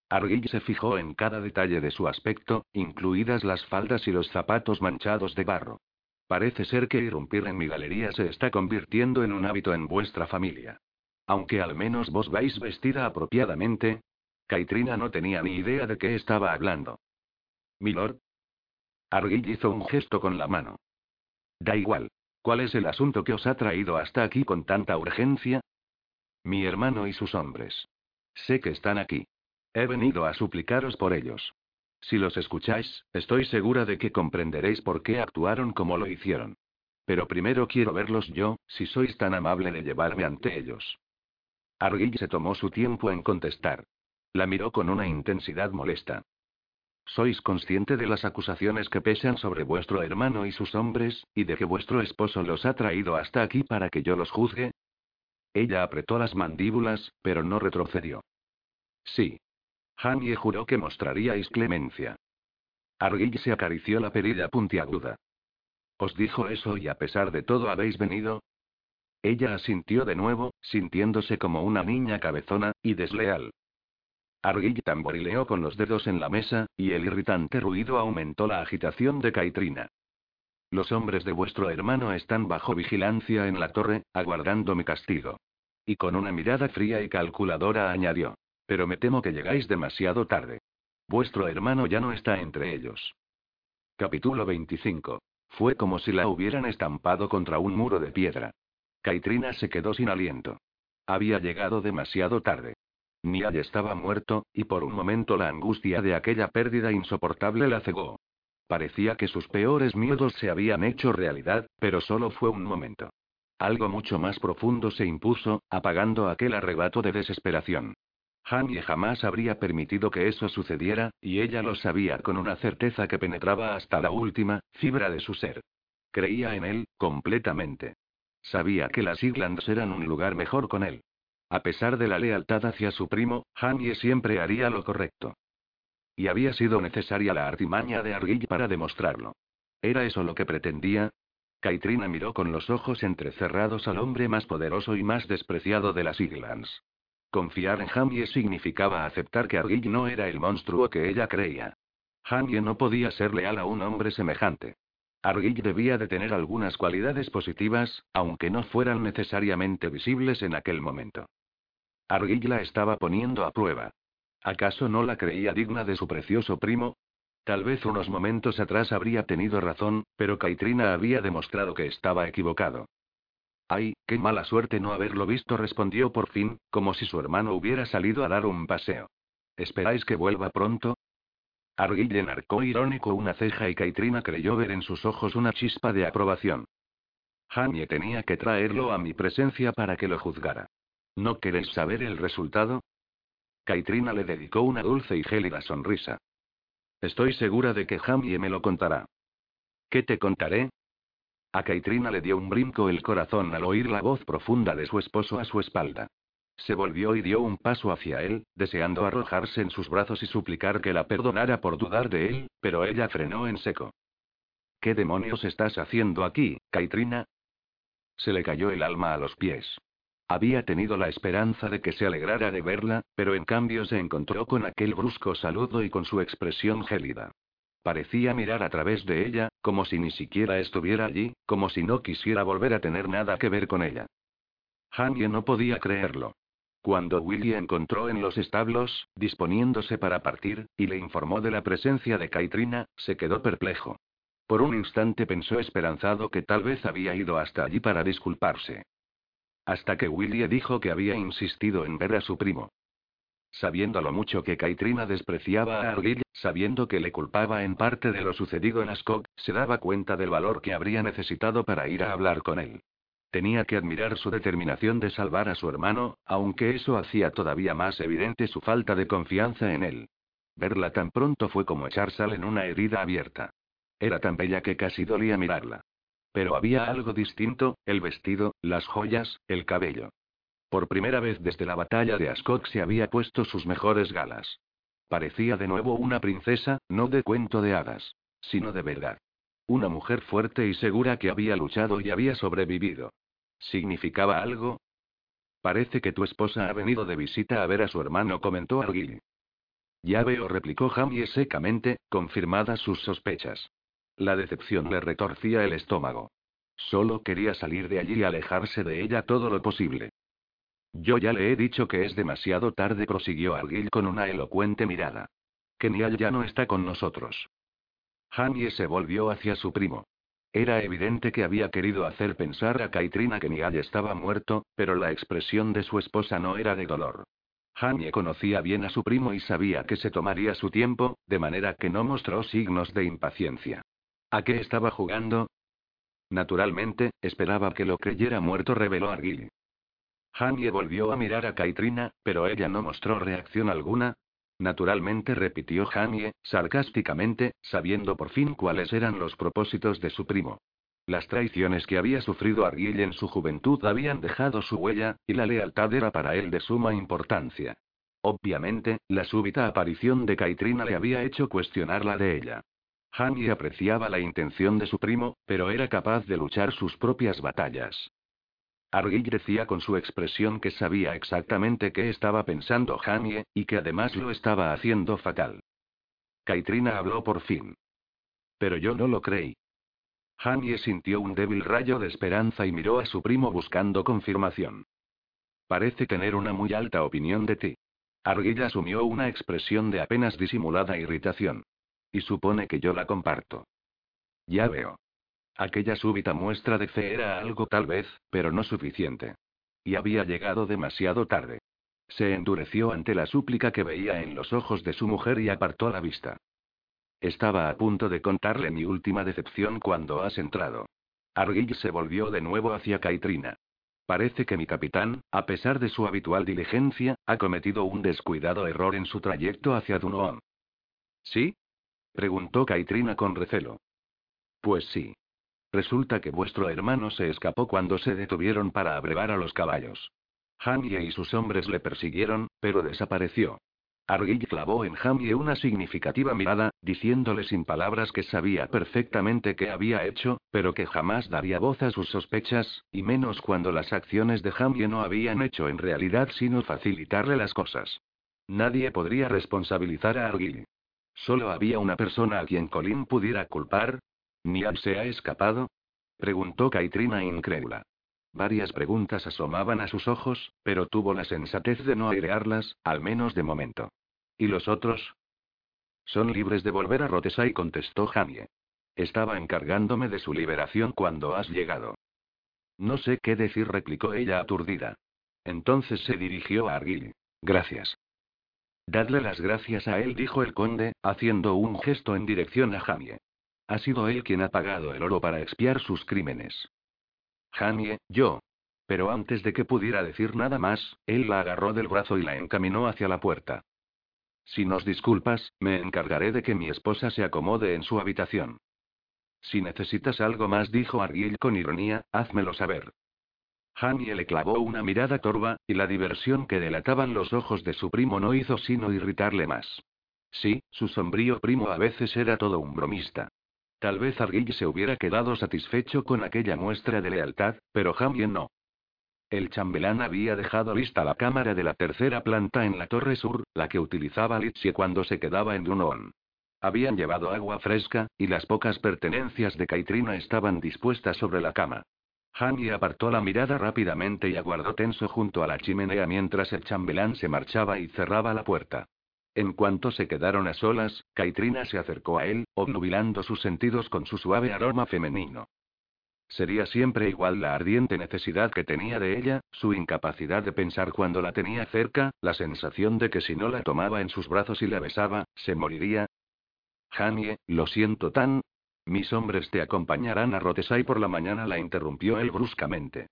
Argyll se fijó en cada detalle de su aspecto, incluidas las faldas y los zapatos manchados de barro. Parece ser que irrumpir en mi galería se está convirtiendo en un hábito en vuestra familia. Aunque al menos vos vais vestida apropiadamente. Caitrina no tenía ni idea de qué estaba hablando. Milord. Argyll hizo un gesto con la mano. Da igual. ¿Cuál es el asunto que os ha traído hasta aquí con tanta urgencia? Mi hermano y sus hombres. Sé que están aquí. He venido a suplicaros por ellos. Si los escucháis, estoy segura de que comprenderéis por qué actuaron como lo hicieron. Pero primero quiero verlos yo, si sois tan amable de llevarme ante ellos. Argyll se tomó su tiempo en contestar. La miró con una intensidad molesta. ¿Sois consciente de las acusaciones que pesan sobre vuestro hermano y sus hombres, y de que vuestro esposo los ha traído hasta aquí para que yo los juzgue? Ella apretó las mandíbulas, pero no retrocedió. Sí. Hanye juró que mostraríais clemencia. Argyll se acarició la perilla puntiaguda. ¿Os dijo eso y a pesar de todo habéis venido? Ella asintió de nuevo, sintiéndose como una niña cabezona, y desleal. Argyll tamborileó con los dedos en la mesa, y el irritante ruido aumentó la agitación de Caitrina. Los hombres de vuestro hermano están bajo vigilancia en la torre, aguardando mi castigo. Y con una mirada fría y calculadora añadió. Pero me temo que llegáis demasiado tarde. Vuestro hermano ya no está entre ellos. Capítulo 25. Fue como si la hubieran estampado contra un muro de piedra. Caitrina se quedó sin aliento. Había llegado demasiado tarde. Niall estaba muerto, y por un momento la angustia de aquella pérdida insoportable la cegó. Parecía que sus peores miedos se habían hecho realidad, pero solo fue un momento. Algo mucho más profundo se impuso, apagando aquel arrebato de desesperación. Hanye jamás habría permitido que eso sucediera, y ella lo sabía con una certeza que penetraba hasta la última fibra de su ser. Creía en él, completamente. Sabía que las Islands eran un lugar mejor con él. A pesar de la lealtad hacia su primo, Hanye siempre haría lo correcto. Y había sido necesaria la artimaña de Argyll para demostrarlo. ¿Era eso lo que pretendía? Caitrina miró con los ojos entrecerrados al hombre más poderoso y más despreciado de las Islands. Confiar en Hamie significaba aceptar que Argyll no era el monstruo que ella creía. Hamie no podía ser leal a un hombre semejante. Argyll debía de tener algunas cualidades positivas, aunque no fueran necesariamente visibles en aquel momento. Argyll la estaba poniendo a prueba. ¿Acaso no la creía digna de su precioso primo? Tal vez unos momentos atrás habría tenido razón, pero Caitrina había demostrado que estaba equivocado. Ay, qué mala suerte no haberlo visto, respondió por fin, como si su hermano hubiera salido a dar un paseo. ¿Esperáis que vuelva pronto? Argyll enarcó irónico una ceja y Caitrina creyó ver en sus ojos una chispa de aprobación. Jamie tenía que traerlo a mi presencia para que lo juzgara. ¿No queréis saber el resultado? Caitrina le dedicó una dulce y gélida sonrisa. Estoy segura de que Jamie me lo contará. ¿Qué te contaré? A Caitrina le dio un brinco el corazón al oír la voz profunda de su esposo a su espalda. Se volvió y dio un paso hacia él, deseando arrojarse en sus brazos y suplicar que la perdonara por dudar de él, pero ella frenó en seco. ¿Qué demonios estás haciendo aquí, Caitrina? Se le cayó el alma a los pies. Había tenido la esperanza de que se alegrara de verla, pero en cambio se encontró con aquel brusco saludo y con su expresión gélida. Parecía mirar a través de ella, como si ni siquiera estuviera allí, como si no quisiera volver a tener nada que ver con ella. Hanye no podía creerlo. Cuando Willie encontró en los establos, disponiéndose para partir, y le informó de la presencia de Caitrina, se quedó perplejo. Por un instante pensó esperanzado que tal vez había ido hasta allí para disculparse. Hasta que Willie dijo que había insistido en ver a su primo. Sabiendo lo mucho que Kaitrina despreciaba a Argyll, sabiendo que le culpaba en parte de lo sucedido en Ascot, se daba cuenta del valor que habría necesitado para ir a hablar con él. Tenía que admirar su determinación de salvar a su hermano, aunque eso hacía todavía más evidente su falta de confianza en él. Verla tan pronto fue como echar sal en una herida abierta. Era tan bella que casi dolía mirarla. Pero había algo distinto, el vestido, las joyas, el cabello. Por primera vez desde la batalla de Ascot se había puesto sus mejores galas. Parecía de nuevo una princesa, no de cuento de hadas, sino de verdad. Una mujer fuerte y segura que había luchado y había sobrevivido. ¿Significaba algo? Parece que tu esposa ha venido de visita a ver a su hermano, comentó Argyll. Ya veo, replicó Jamie secamente, confirmadas sus sospechas. La decepción le retorcía el estómago. Solo quería salir de allí y alejarse de ella todo lo posible. Yo ya le he dicho que es demasiado tarde, prosiguió Arguill con una elocuente mirada. Que Niall ya no está con nosotros. Jamie se volvió hacia su primo. Era evidente que había querido hacer pensar a Kaitrina que Niall estaba muerto, pero la expresión de su esposa no era de dolor. Jamie conocía bien a su primo y sabía que se tomaría su tiempo, de manera que no mostró signos de impaciencia. ¿A qué estaba jugando? Naturalmente, esperaba que lo creyera muerto, reveló Arguill. Jamie volvió a mirar a Kaitrina, pero ella no mostró reacción alguna. Naturalmente repitió Jamie, sarcásticamente, sabiendo por fin cuáles eran los propósitos de su primo. Las traiciones que había sufrido Arguill en su juventud habían dejado su huella, y la lealtad era para él de suma importancia. Obviamente, la súbita aparición de Kaitrina le había hecho cuestionarla de ella. Jamie apreciaba la intención de su primo, pero era capaz de luchar sus propias batallas. Argyll decía con su expresión que sabía exactamente qué estaba pensando Jamie, y que además lo estaba haciendo fatal. Kaitrina habló por fin. Pero yo no lo creí. Jamie sintió un débil rayo de esperanza y miró a su primo buscando confirmación. Parece tener una muy alta opinión de ti. Argyll asumió una expresión de apenas disimulada irritación. Y supone que yo la comparto. Ya veo. Aquella súbita muestra de fe era algo tal vez, pero no suficiente. Y había llegado demasiado tarde. Se endureció ante la súplica que veía en los ojos de su mujer y apartó la vista. Estaba a punto de contarle mi última decepción cuando has entrado. Argyll se volvió de nuevo hacia Kaitrina. Parece que mi capitán, a pesar de su habitual diligencia, ha cometido un descuidado error en su trayecto hacia Dunoon. ¿Sí? Preguntó Kaitrina con recelo. Pues sí. Resulta que vuestro hermano se escapó cuando se detuvieron para abrevar a los caballos. Jamie y sus hombres le persiguieron, pero desapareció. Argyll clavó en Jamie una significativa mirada, diciéndole sin palabras que sabía perfectamente qué había hecho, pero que jamás daría voz a sus sospechas, y menos cuando las acciones de Jamie no habían hecho en realidad sino facilitarle las cosas. Nadie podría responsabilizar a Argyll. Solo había una persona a quien Colin pudiera culpar, ¿Niall se ha escapado? preguntó Kaitrina incrédula. Varias preguntas asomaban a sus ojos, pero tuvo la sensatez de no airearlas, al menos de momento. ¿Y los otros? Son libres de volver a Rotesay, contestó Jamie. Estaba encargándome de su liberación cuando has llegado. No sé qué decir, replicó ella aturdida. Entonces se dirigió a Argyll. Gracias. Dadle las gracias a él, dijo el conde, haciendo un gesto en dirección a Jamie. Ha sido él quien ha pagado el oro para expiar sus crímenes. Jamie, yo. Pero antes de que pudiera decir nada más, él la agarró del brazo y la encaminó hacia la puerta. Si nos disculpas, me encargaré de que mi esposa se acomode en su habitación. Si necesitas algo más, dijo Ariel con ironía, házmelo saber. Jamie le clavó una mirada torva, y la diversión que delataban los ojos de su primo no hizo sino irritarle más. Sí, su sombrío primo a veces era todo un bromista. Tal vez Argyll se hubiera quedado satisfecho con aquella muestra de lealtad, pero Jamie no. El chambelán había dejado lista la cámara de la tercera planta en la torre sur, la que utilizaba Litsie cuando se quedaba en Dunoon. Habían llevado agua fresca, y las pocas pertenencias de Kaitrina estaban dispuestas sobre la cama. Jamie apartó la mirada rápidamente y aguardó tenso junto a la chimenea mientras el chambelán se marchaba y cerraba la puerta. En cuanto se quedaron a solas, Kaitrina se acercó a él, obnubilando sus sentidos con su suave aroma femenino. Sería siempre igual la ardiente necesidad que tenía de ella, su incapacidad de pensar cuando la tenía cerca, la sensación de que si no la tomaba en sus brazos y la besaba, se moriría. Jamie, lo siento tan. Mis hombres te acompañarán a Rotesay por la mañana, la interrumpió él bruscamente.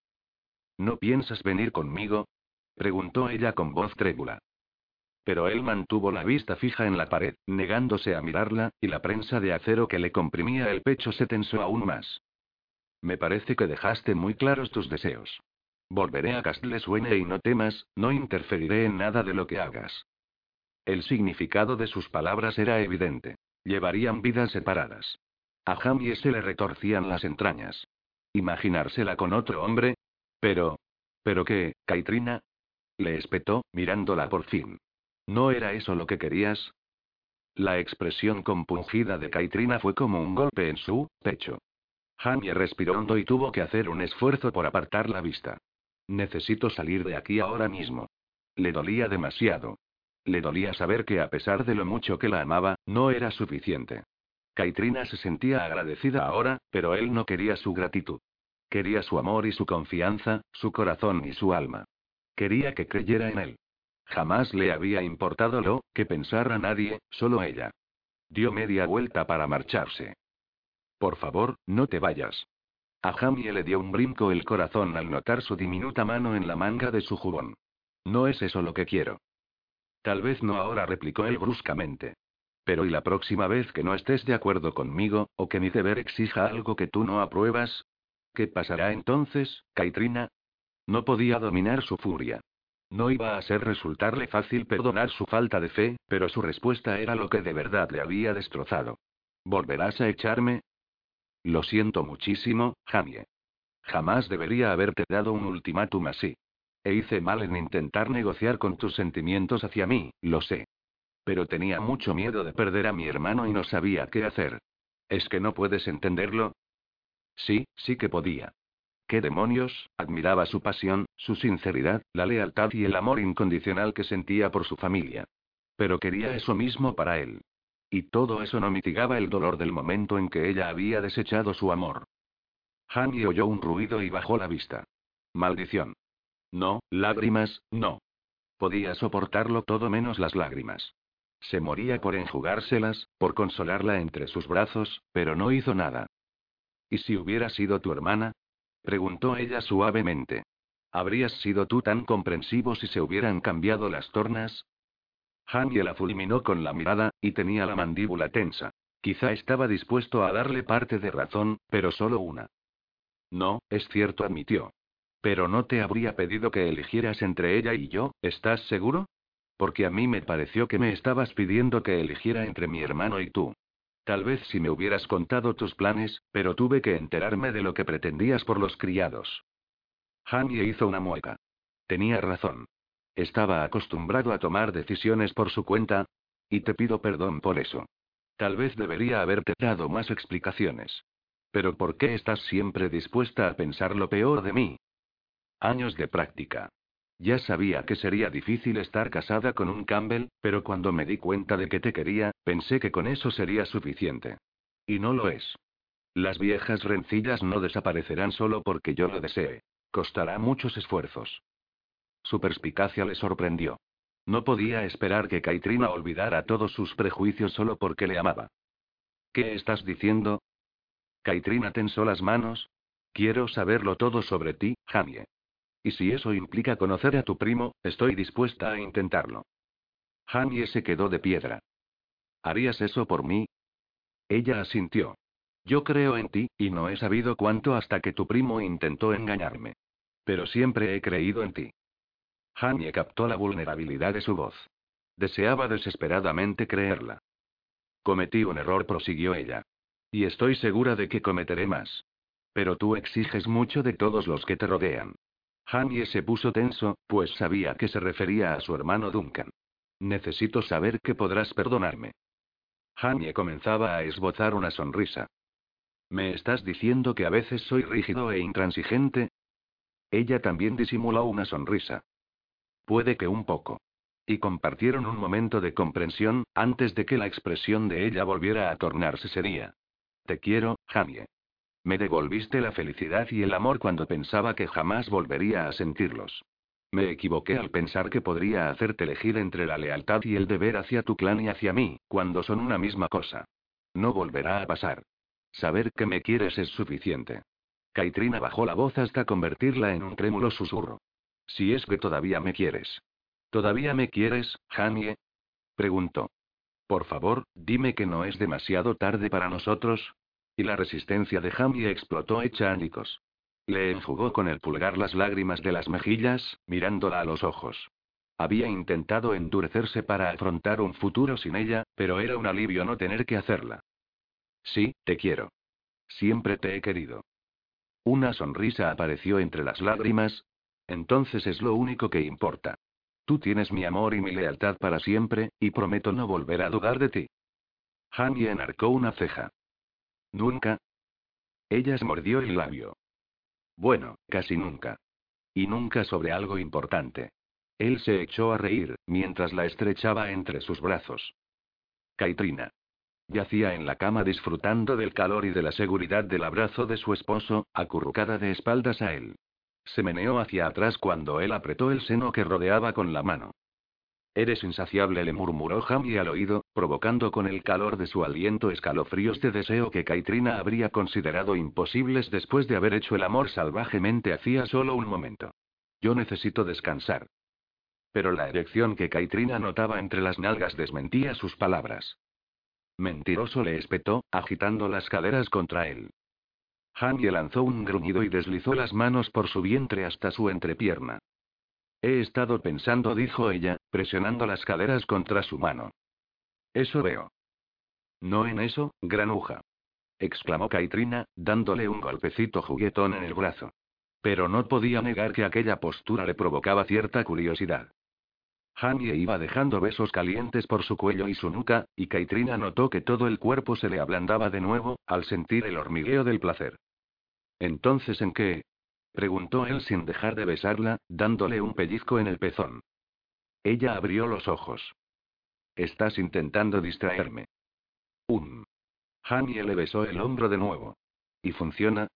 ¿No piensas venir conmigo? preguntó ella con voz trébula. Pero él mantuvo la vista fija en la pared, negándose a mirarla, y la prensa de acero que le comprimía el pecho se tensó aún más. Me parece que dejaste muy claros tus deseos. Volveré a Castle y no temas, no interferiré en nada de lo que hagas. El significado de sus palabras era evidente. Llevarían vidas separadas. A Jamie se le retorcían las entrañas. Imaginársela con otro hombre. Pero. ¿Pero qué, Kaitrina? Le espetó, mirándola por fin. ¿No era eso lo que querías? La expresión compungida de Kaitrina fue como un golpe en su pecho. Jamie respiró hondo y tuvo que hacer un esfuerzo por apartar la vista. Necesito salir de aquí ahora mismo. Le dolía demasiado. Le dolía saber que a pesar de lo mucho que la amaba, no era suficiente. Kaitrina se sentía agradecida ahora, pero él no quería su gratitud. Quería su amor y su confianza, su corazón y su alma. Quería que creyera en él. Jamás le había importado lo que pensara nadie, solo ella. Dio media vuelta para marcharse. Por favor, no te vayas. A Jamie le dio un brinco el corazón al notar su diminuta mano en la manga de su jubón. No es eso lo que quiero. Tal vez no ahora, replicó él bruscamente. Pero ¿y la próxima vez que no estés de acuerdo conmigo, o que mi deber exija algo que tú no apruebas? ¿Qué pasará entonces, Kaitrina? No podía dominar su furia. No iba a ser resultarle fácil perdonar su falta de fe, pero su respuesta era lo que de verdad le había destrozado. ¿Volverás a echarme? Lo siento muchísimo, Jamie. Jamás debería haberte dado un ultimátum así. E hice mal en intentar negociar con tus sentimientos hacia mí, lo sé. Pero tenía mucho miedo de perder a mi hermano y no sabía qué hacer. ¿Es que no puedes entenderlo? Sí, sí que podía. ¿Qué demonios? Admiraba su pasión, su sinceridad, la lealtad y el amor incondicional que sentía por su familia. Pero quería eso mismo para él. Y todo eso no mitigaba el dolor del momento en que ella había desechado su amor. Hanny oyó un ruido y bajó la vista. Maldición. No, lágrimas, no. Podía soportarlo todo menos las lágrimas. Se moría por enjugárselas, por consolarla entre sus brazos, pero no hizo nada. ¿Y si hubiera sido tu hermana? preguntó ella suavemente. ¿Habrías sido tú tan comprensivo si se hubieran cambiado las tornas? Jamie la fulminó con la mirada, y tenía la mandíbula tensa. Quizá estaba dispuesto a darle parte de razón, pero solo una. No, es cierto, admitió. Pero no te habría pedido que eligieras entre ella y yo, ¿estás seguro? Porque a mí me pareció que me estabas pidiendo que eligiera entre mi hermano y tú. Tal vez si me hubieras contado tus planes, pero tuve que enterarme de lo que pretendías por los criados. Jamie hizo una mueca. Tenía razón. Estaba acostumbrado a tomar decisiones por su cuenta. Y te pido perdón por eso. Tal vez debería haberte dado más explicaciones. Pero ¿por qué estás siempre dispuesta a pensar lo peor de mí? Años de práctica. Ya sabía que sería difícil estar casada con un Campbell, pero cuando me di cuenta de que te quería, pensé que con eso sería suficiente. Y no lo es. Las viejas rencillas no desaparecerán solo porque yo lo desee. Costará muchos esfuerzos. Su perspicacia le sorprendió. No podía esperar que Kaitrina olvidara todos sus prejuicios solo porque le amaba. ¿Qué estás diciendo? Kaitrina tensó las manos. Quiero saberlo todo sobre ti, Jamie. Y si eso implica conocer a tu primo, estoy dispuesta a intentarlo. Jamie se quedó de piedra. ¿Harías eso por mí? Ella asintió. Yo creo en ti, y no he sabido cuánto hasta que tu primo intentó engañarme. Pero siempre he creído en ti. Jamie captó la vulnerabilidad de su voz. Deseaba desesperadamente creerla. Cometí un error, prosiguió ella. Y estoy segura de que cometeré más. Pero tú exiges mucho de todos los que te rodean. Jamie se puso tenso, pues sabía que se refería a su hermano Duncan. Necesito saber que podrás perdonarme. Jamie comenzaba a esbozar una sonrisa. ¿Me estás diciendo que a veces soy rígido e intransigente? Ella también disimuló una sonrisa. Puede que un poco. y compartieron un momento de comprensión, antes de que la expresión de ella volviera a tornarse seria. Te quiero, Jamie. Me devolviste la felicidad y el amor cuando pensaba que jamás volvería a sentirlos. Me equivoqué al pensar que podría hacerte elegir entre la lealtad y el deber hacia tu clan y hacia mí, cuando son una misma cosa. No volverá a pasar. Saber que me quieres es suficiente. Caitrina bajó la voz hasta convertirla en un trémulo susurro. Si es que todavía me quieres. ¿Todavía me quieres, Jamie? Preguntó. Por favor, dime que no es demasiado tarde para nosotros. Y la resistencia de Jamie explotó hecha ánicos. Le enjugó con el pulgar las lágrimas de las mejillas, mirándola a los ojos. Había intentado endurecerse para afrontar un futuro sin ella, pero era un alivio no tener que hacerla. Sí, te quiero. Siempre te he querido. Una sonrisa apareció entre las lágrimas. Entonces es lo único que importa. Tú tienes mi amor y mi lealtad para siempre, y prometo no volver a dudar de ti. Jamie enarcó una ceja. ¿Nunca? Ella se mordió el labio. Bueno, casi nunca. Y nunca sobre algo importante. Él se echó a reír, mientras la estrechaba entre sus brazos. Caitrina. Yacía en la cama disfrutando del calor y de la seguridad del abrazo de su esposo, acurrucada de espaldas a él. Se meneó hacia atrás cuando él apretó el seno que rodeaba con la mano. Eres insaciable, le murmuró Jamie al oído, provocando con el calor de su aliento escalofríos de deseo que Caitrina habría considerado imposibles después de haber hecho el amor salvajemente hacía solo un momento. Yo necesito descansar. Pero la erección que Caitrina notaba entre las nalgas desmentía sus palabras. Mentiroso le espetó, agitando las caderas contra él. Jamie lanzó un gruñido y deslizó las manos por su vientre hasta su entrepierna. He estado pensando, dijo ella, presionando las caderas contra su mano. Eso veo. No en eso, granuja. exclamó Caitrina, dándole un golpecito juguetón en el brazo. Pero no podía negar que aquella postura le provocaba cierta curiosidad. Jamie iba dejando besos calientes por su cuello y su nuca, y Caitrina notó que todo el cuerpo se le ablandaba de nuevo, al sentir el hormigueo del placer. ¿Entonces en qué? Preguntó él sin dejar de besarla, dándole un pellizco en el pezón. Ella abrió los ojos. Estás intentando distraerme. Um. Jamie le besó el hombro de nuevo. ¿Y funciona?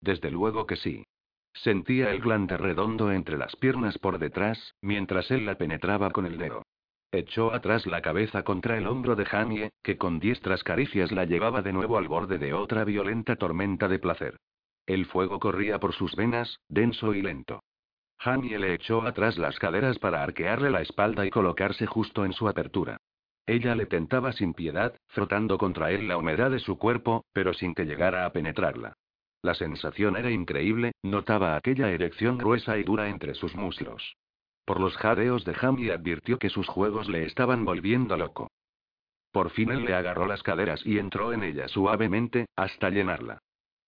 Desde luego que sí. Sentía el glande redondo entre las piernas por detrás, mientras él la penetraba con el dedo. Echó atrás la cabeza contra el hombro de Jamie, que con diestras caricias la llevaba de nuevo al borde de otra violenta tormenta de placer. El fuego corría por sus venas, denso y lento. Jamie le echó atrás las caderas para arquearle la espalda y colocarse justo en su apertura. Ella le tentaba sin piedad, frotando contra él la humedad de su cuerpo, pero sin que llegara a penetrarla. La sensación era increíble, notaba aquella erección gruesa y dura entre sus muslos. Por los jadeos de Jamie advirtió que sus juegos le estaban volviendo loco. Por fin él le agarró las caderas y entró en ella suavemente, hasta llenarla.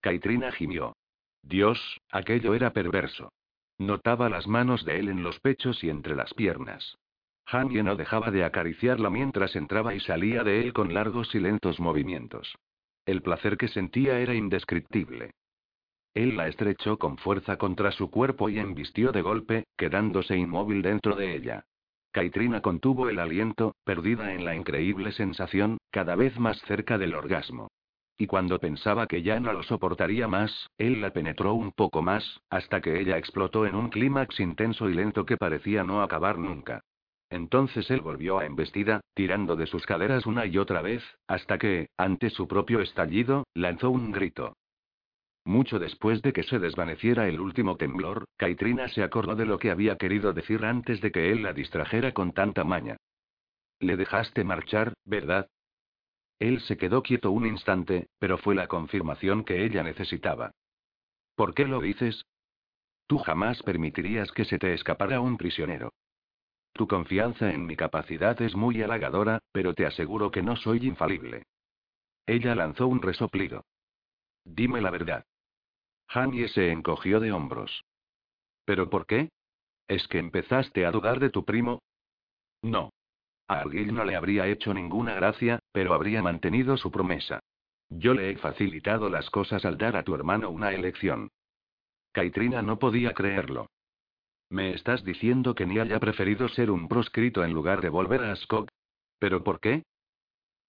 Caitrina gimió. Dios, aquello era perverso. Notaba las manos de él en los pechos y entre las piernas. Jamie no dejaba de acariciarla mientras entraba y salía de él con largos y lentos movimientos. El placer que sentía era indescriptible. Él la estrechó con fuerza contra su cuerpo y embistió de golpe, quedándose inmóvil dentro de ella. Caitrina contuvo el aliento, perdida en la increíble sensación, cada vez más cerca del orgasmo. Y cuando pensaba que ya no lo soportaría más, él la penetró un poco más, hasta que ella explotó en un clímax intenso y lento que parecía no acabar nunca. Entonces él volvió a embestida, tirando de sus caderas una y otra vez, hasta que, ante su propio estallido, lanzó un grito. Mucho después de que se desvaneciera el último temblor, Caitrina se acordó de lo que había querido decir antes de que él la distrajera con tanta maña. Le dejaste marchar, ¿verdad? Él se quedó quieto un instante, pero fue la confirmación que ella necesitaba. ¿Por qué lo dices? Tú jamás permitirías que se te escapara un prisionero. Tu confianza en mi capacidad es muy halagadora, pero te aseguro que no soy infalible. Ella lanzó un resoplido. Dime la verdad. Jamie se encogió de hombros. ¿Pero por qué? ¿Es que empezaste a dudar de tu primo? No. A Arguil no le habría hecho ninguna gracia, pero habría mantenido su promesa. Yo le he facilitado las cosas al dar a tu hermano una elección. Caitrina no podía creerlo. ¿Me estás diciendo que ni haya preferido ser un proscrito en lugar de volver a Skog? ¿Pero por qué?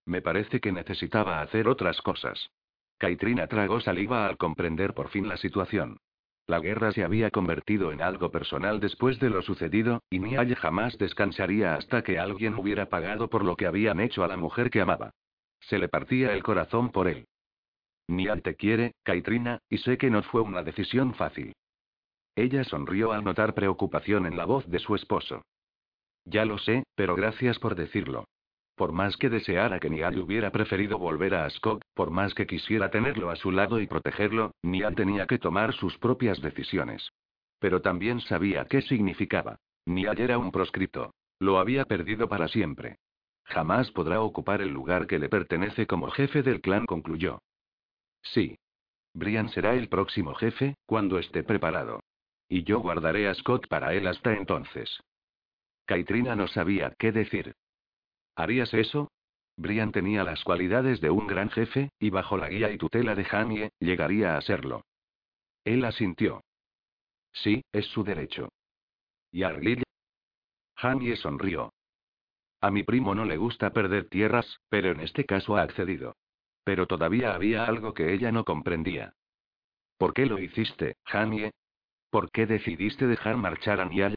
Me parece que necesitaba hacer otras cosas. Kaitrina tragó saliva al comprender por fin la situación. La guerra se había convertido en algo personal después de lo sucedido, y Niall jamás descansaría hasta que alguien hubiera pagado por lo que habían hecho a la mujer que amaba. Se le partía el corazón por él. Niall te quiere, Kaitrina, y sé que no fue una decisión fácil. Ella sonrió al notar preocupación en la voz de su esposo. Ya lo sé, pero gracias por decirlo. Por más que deseara que Niall hubiera preferido volver a Ascog, por más que quisiera tenerlo a su lado y protegerlo, Niall tenía que tomar sus propias decisiones. Pero también sabía qué significaba. Niall era un proscrito. Lo había perdido para siempre. Jamás podrá ocupar el lugar que le pertenece como jefe del clan, concluyó. Sí. Brian será el próximo jefe, cuando esté preparado. Y yo guardaré a Scott para él hasta entonces. Kaitrina no sabía qué decir. ¿Harías eso? Brian tenía las cualidades de un gran jefe, y bajo la guía y tutela de Jamie, llegaría a serlo. Él asintió. Sí, es su derecho. ¿Y Argyll? Jamie sonrió. A mi primo no le gusta perder tierras, pero en este caso ha accedido. Pero todavía había algo que ella no comprendía. ¿Por qué lo hiciste, Jamie? ¿Por qué decidiste dejar marchar a Niall?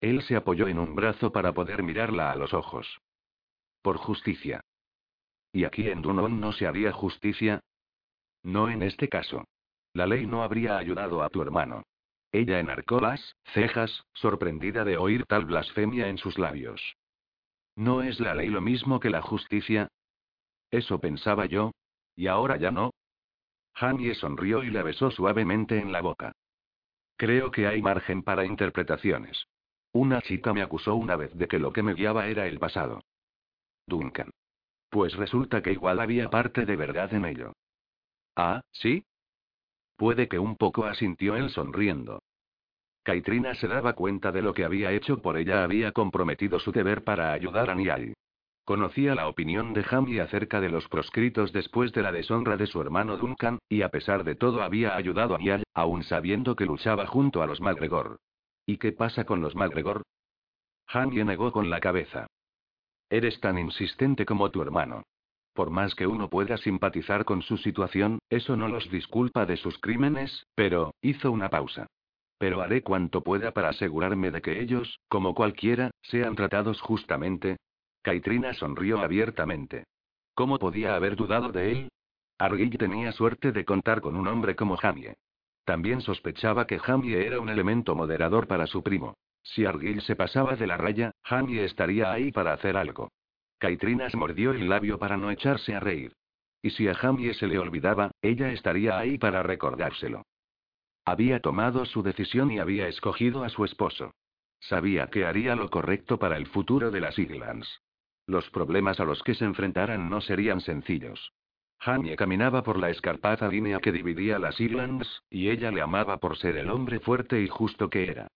Él se apoyó en un brazo para poder mirarla a los ojos. Por justicia. ¿Y aquí en Dunon no se haría justicia? No en este caso. La ley no habría ayudado a tu hermano. Ella enarcó las cejas, sorprendida de oír tal blasfemia en sus labios. ¿No es la ley lo mismo que la justicia? Eso pensaba yo. ¿Y ahora ya no? Jamie sonrió y la besó suavemente en la boca. Creo que hay margen para interpretaciones. Una chica me acusó una vez de que lo que me guiaba era el pasado. Duncan. Pues resulta que igual había parte de verdad en ello. Ah, ¿sí? Puede que un poco asintió él sonriendo. Kaitrina se daba cuenta de lo que había hecho por ella, había comprometido su deber para ayudar a Niall. Conocía la opinión de Jamie acerca de los proscritos después de la deshonra de su hermano Duncan, y a pesar de todo había ayudado a Niall, aun sabiendo que luchaba junto a los MacGregor. ¿Y qué pasa con los MacGregor? Jamie negó con la cabeza. Eres tan insistente como tu hermano. Por más que uno pueda simpatizar con su situación, eso no los disculpa de sus crímenes, pero, hizo una pausa. Pero haré cuanto pueda para asegurarme de que ellos, como cualquiera, sean tratados justamente. Kaitrina sonrió abiertamente. ¿Cómo podía haber dudado de él? Argyll tenía suerte de contar con un hombre como Jamie. También sospechaba que Jamie era un elemento moderador para su primo. Si Argyll se pasaba de la raya, Jamie estaría ahí para hacer algo. Kaitrina se mordió el labio para no echarse a reír. Y si a Jamie se le olvidaba, ella estaría ahí para recordárselo. Había tomado su decisión y había escogido a su esposo. Sabía que haría lo correcto para el futuro de las Islands. Los problemas a los que se enfrentaran no serían sencillos. Jamie caminaba por la escarpada línea que dividía las Islands, y ella le amaba por ser el hombre fuerte y justo que era.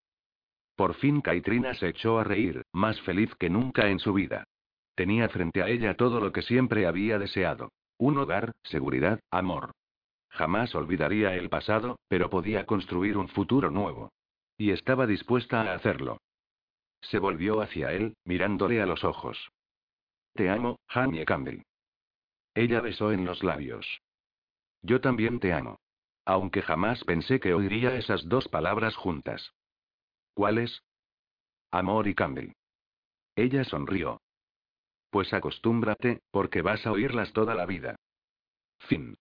Por fin Kaitrina se echó a reír, más feliz que nunca en su vida. Tenía frente a ella todo lo que siempre había deseado. Un hogar, seguridad, amor. Jamás olvidaría el pasado, pero podía construir un futuro nuevo. Y estaba dispuesta a hacerlo. Se volvió hacia él, mirándole a los ojos. Te amo, Jamie Campbell. Ella besó en los labios. Yo también te amo. Aunque jamás pensé que oiría esas dos palabras juntas. ¿Cuáles? Amor y Campbell. Ella sonrió. Pues acostúmbrate, porque vas a oírlas toda la vida. Fin.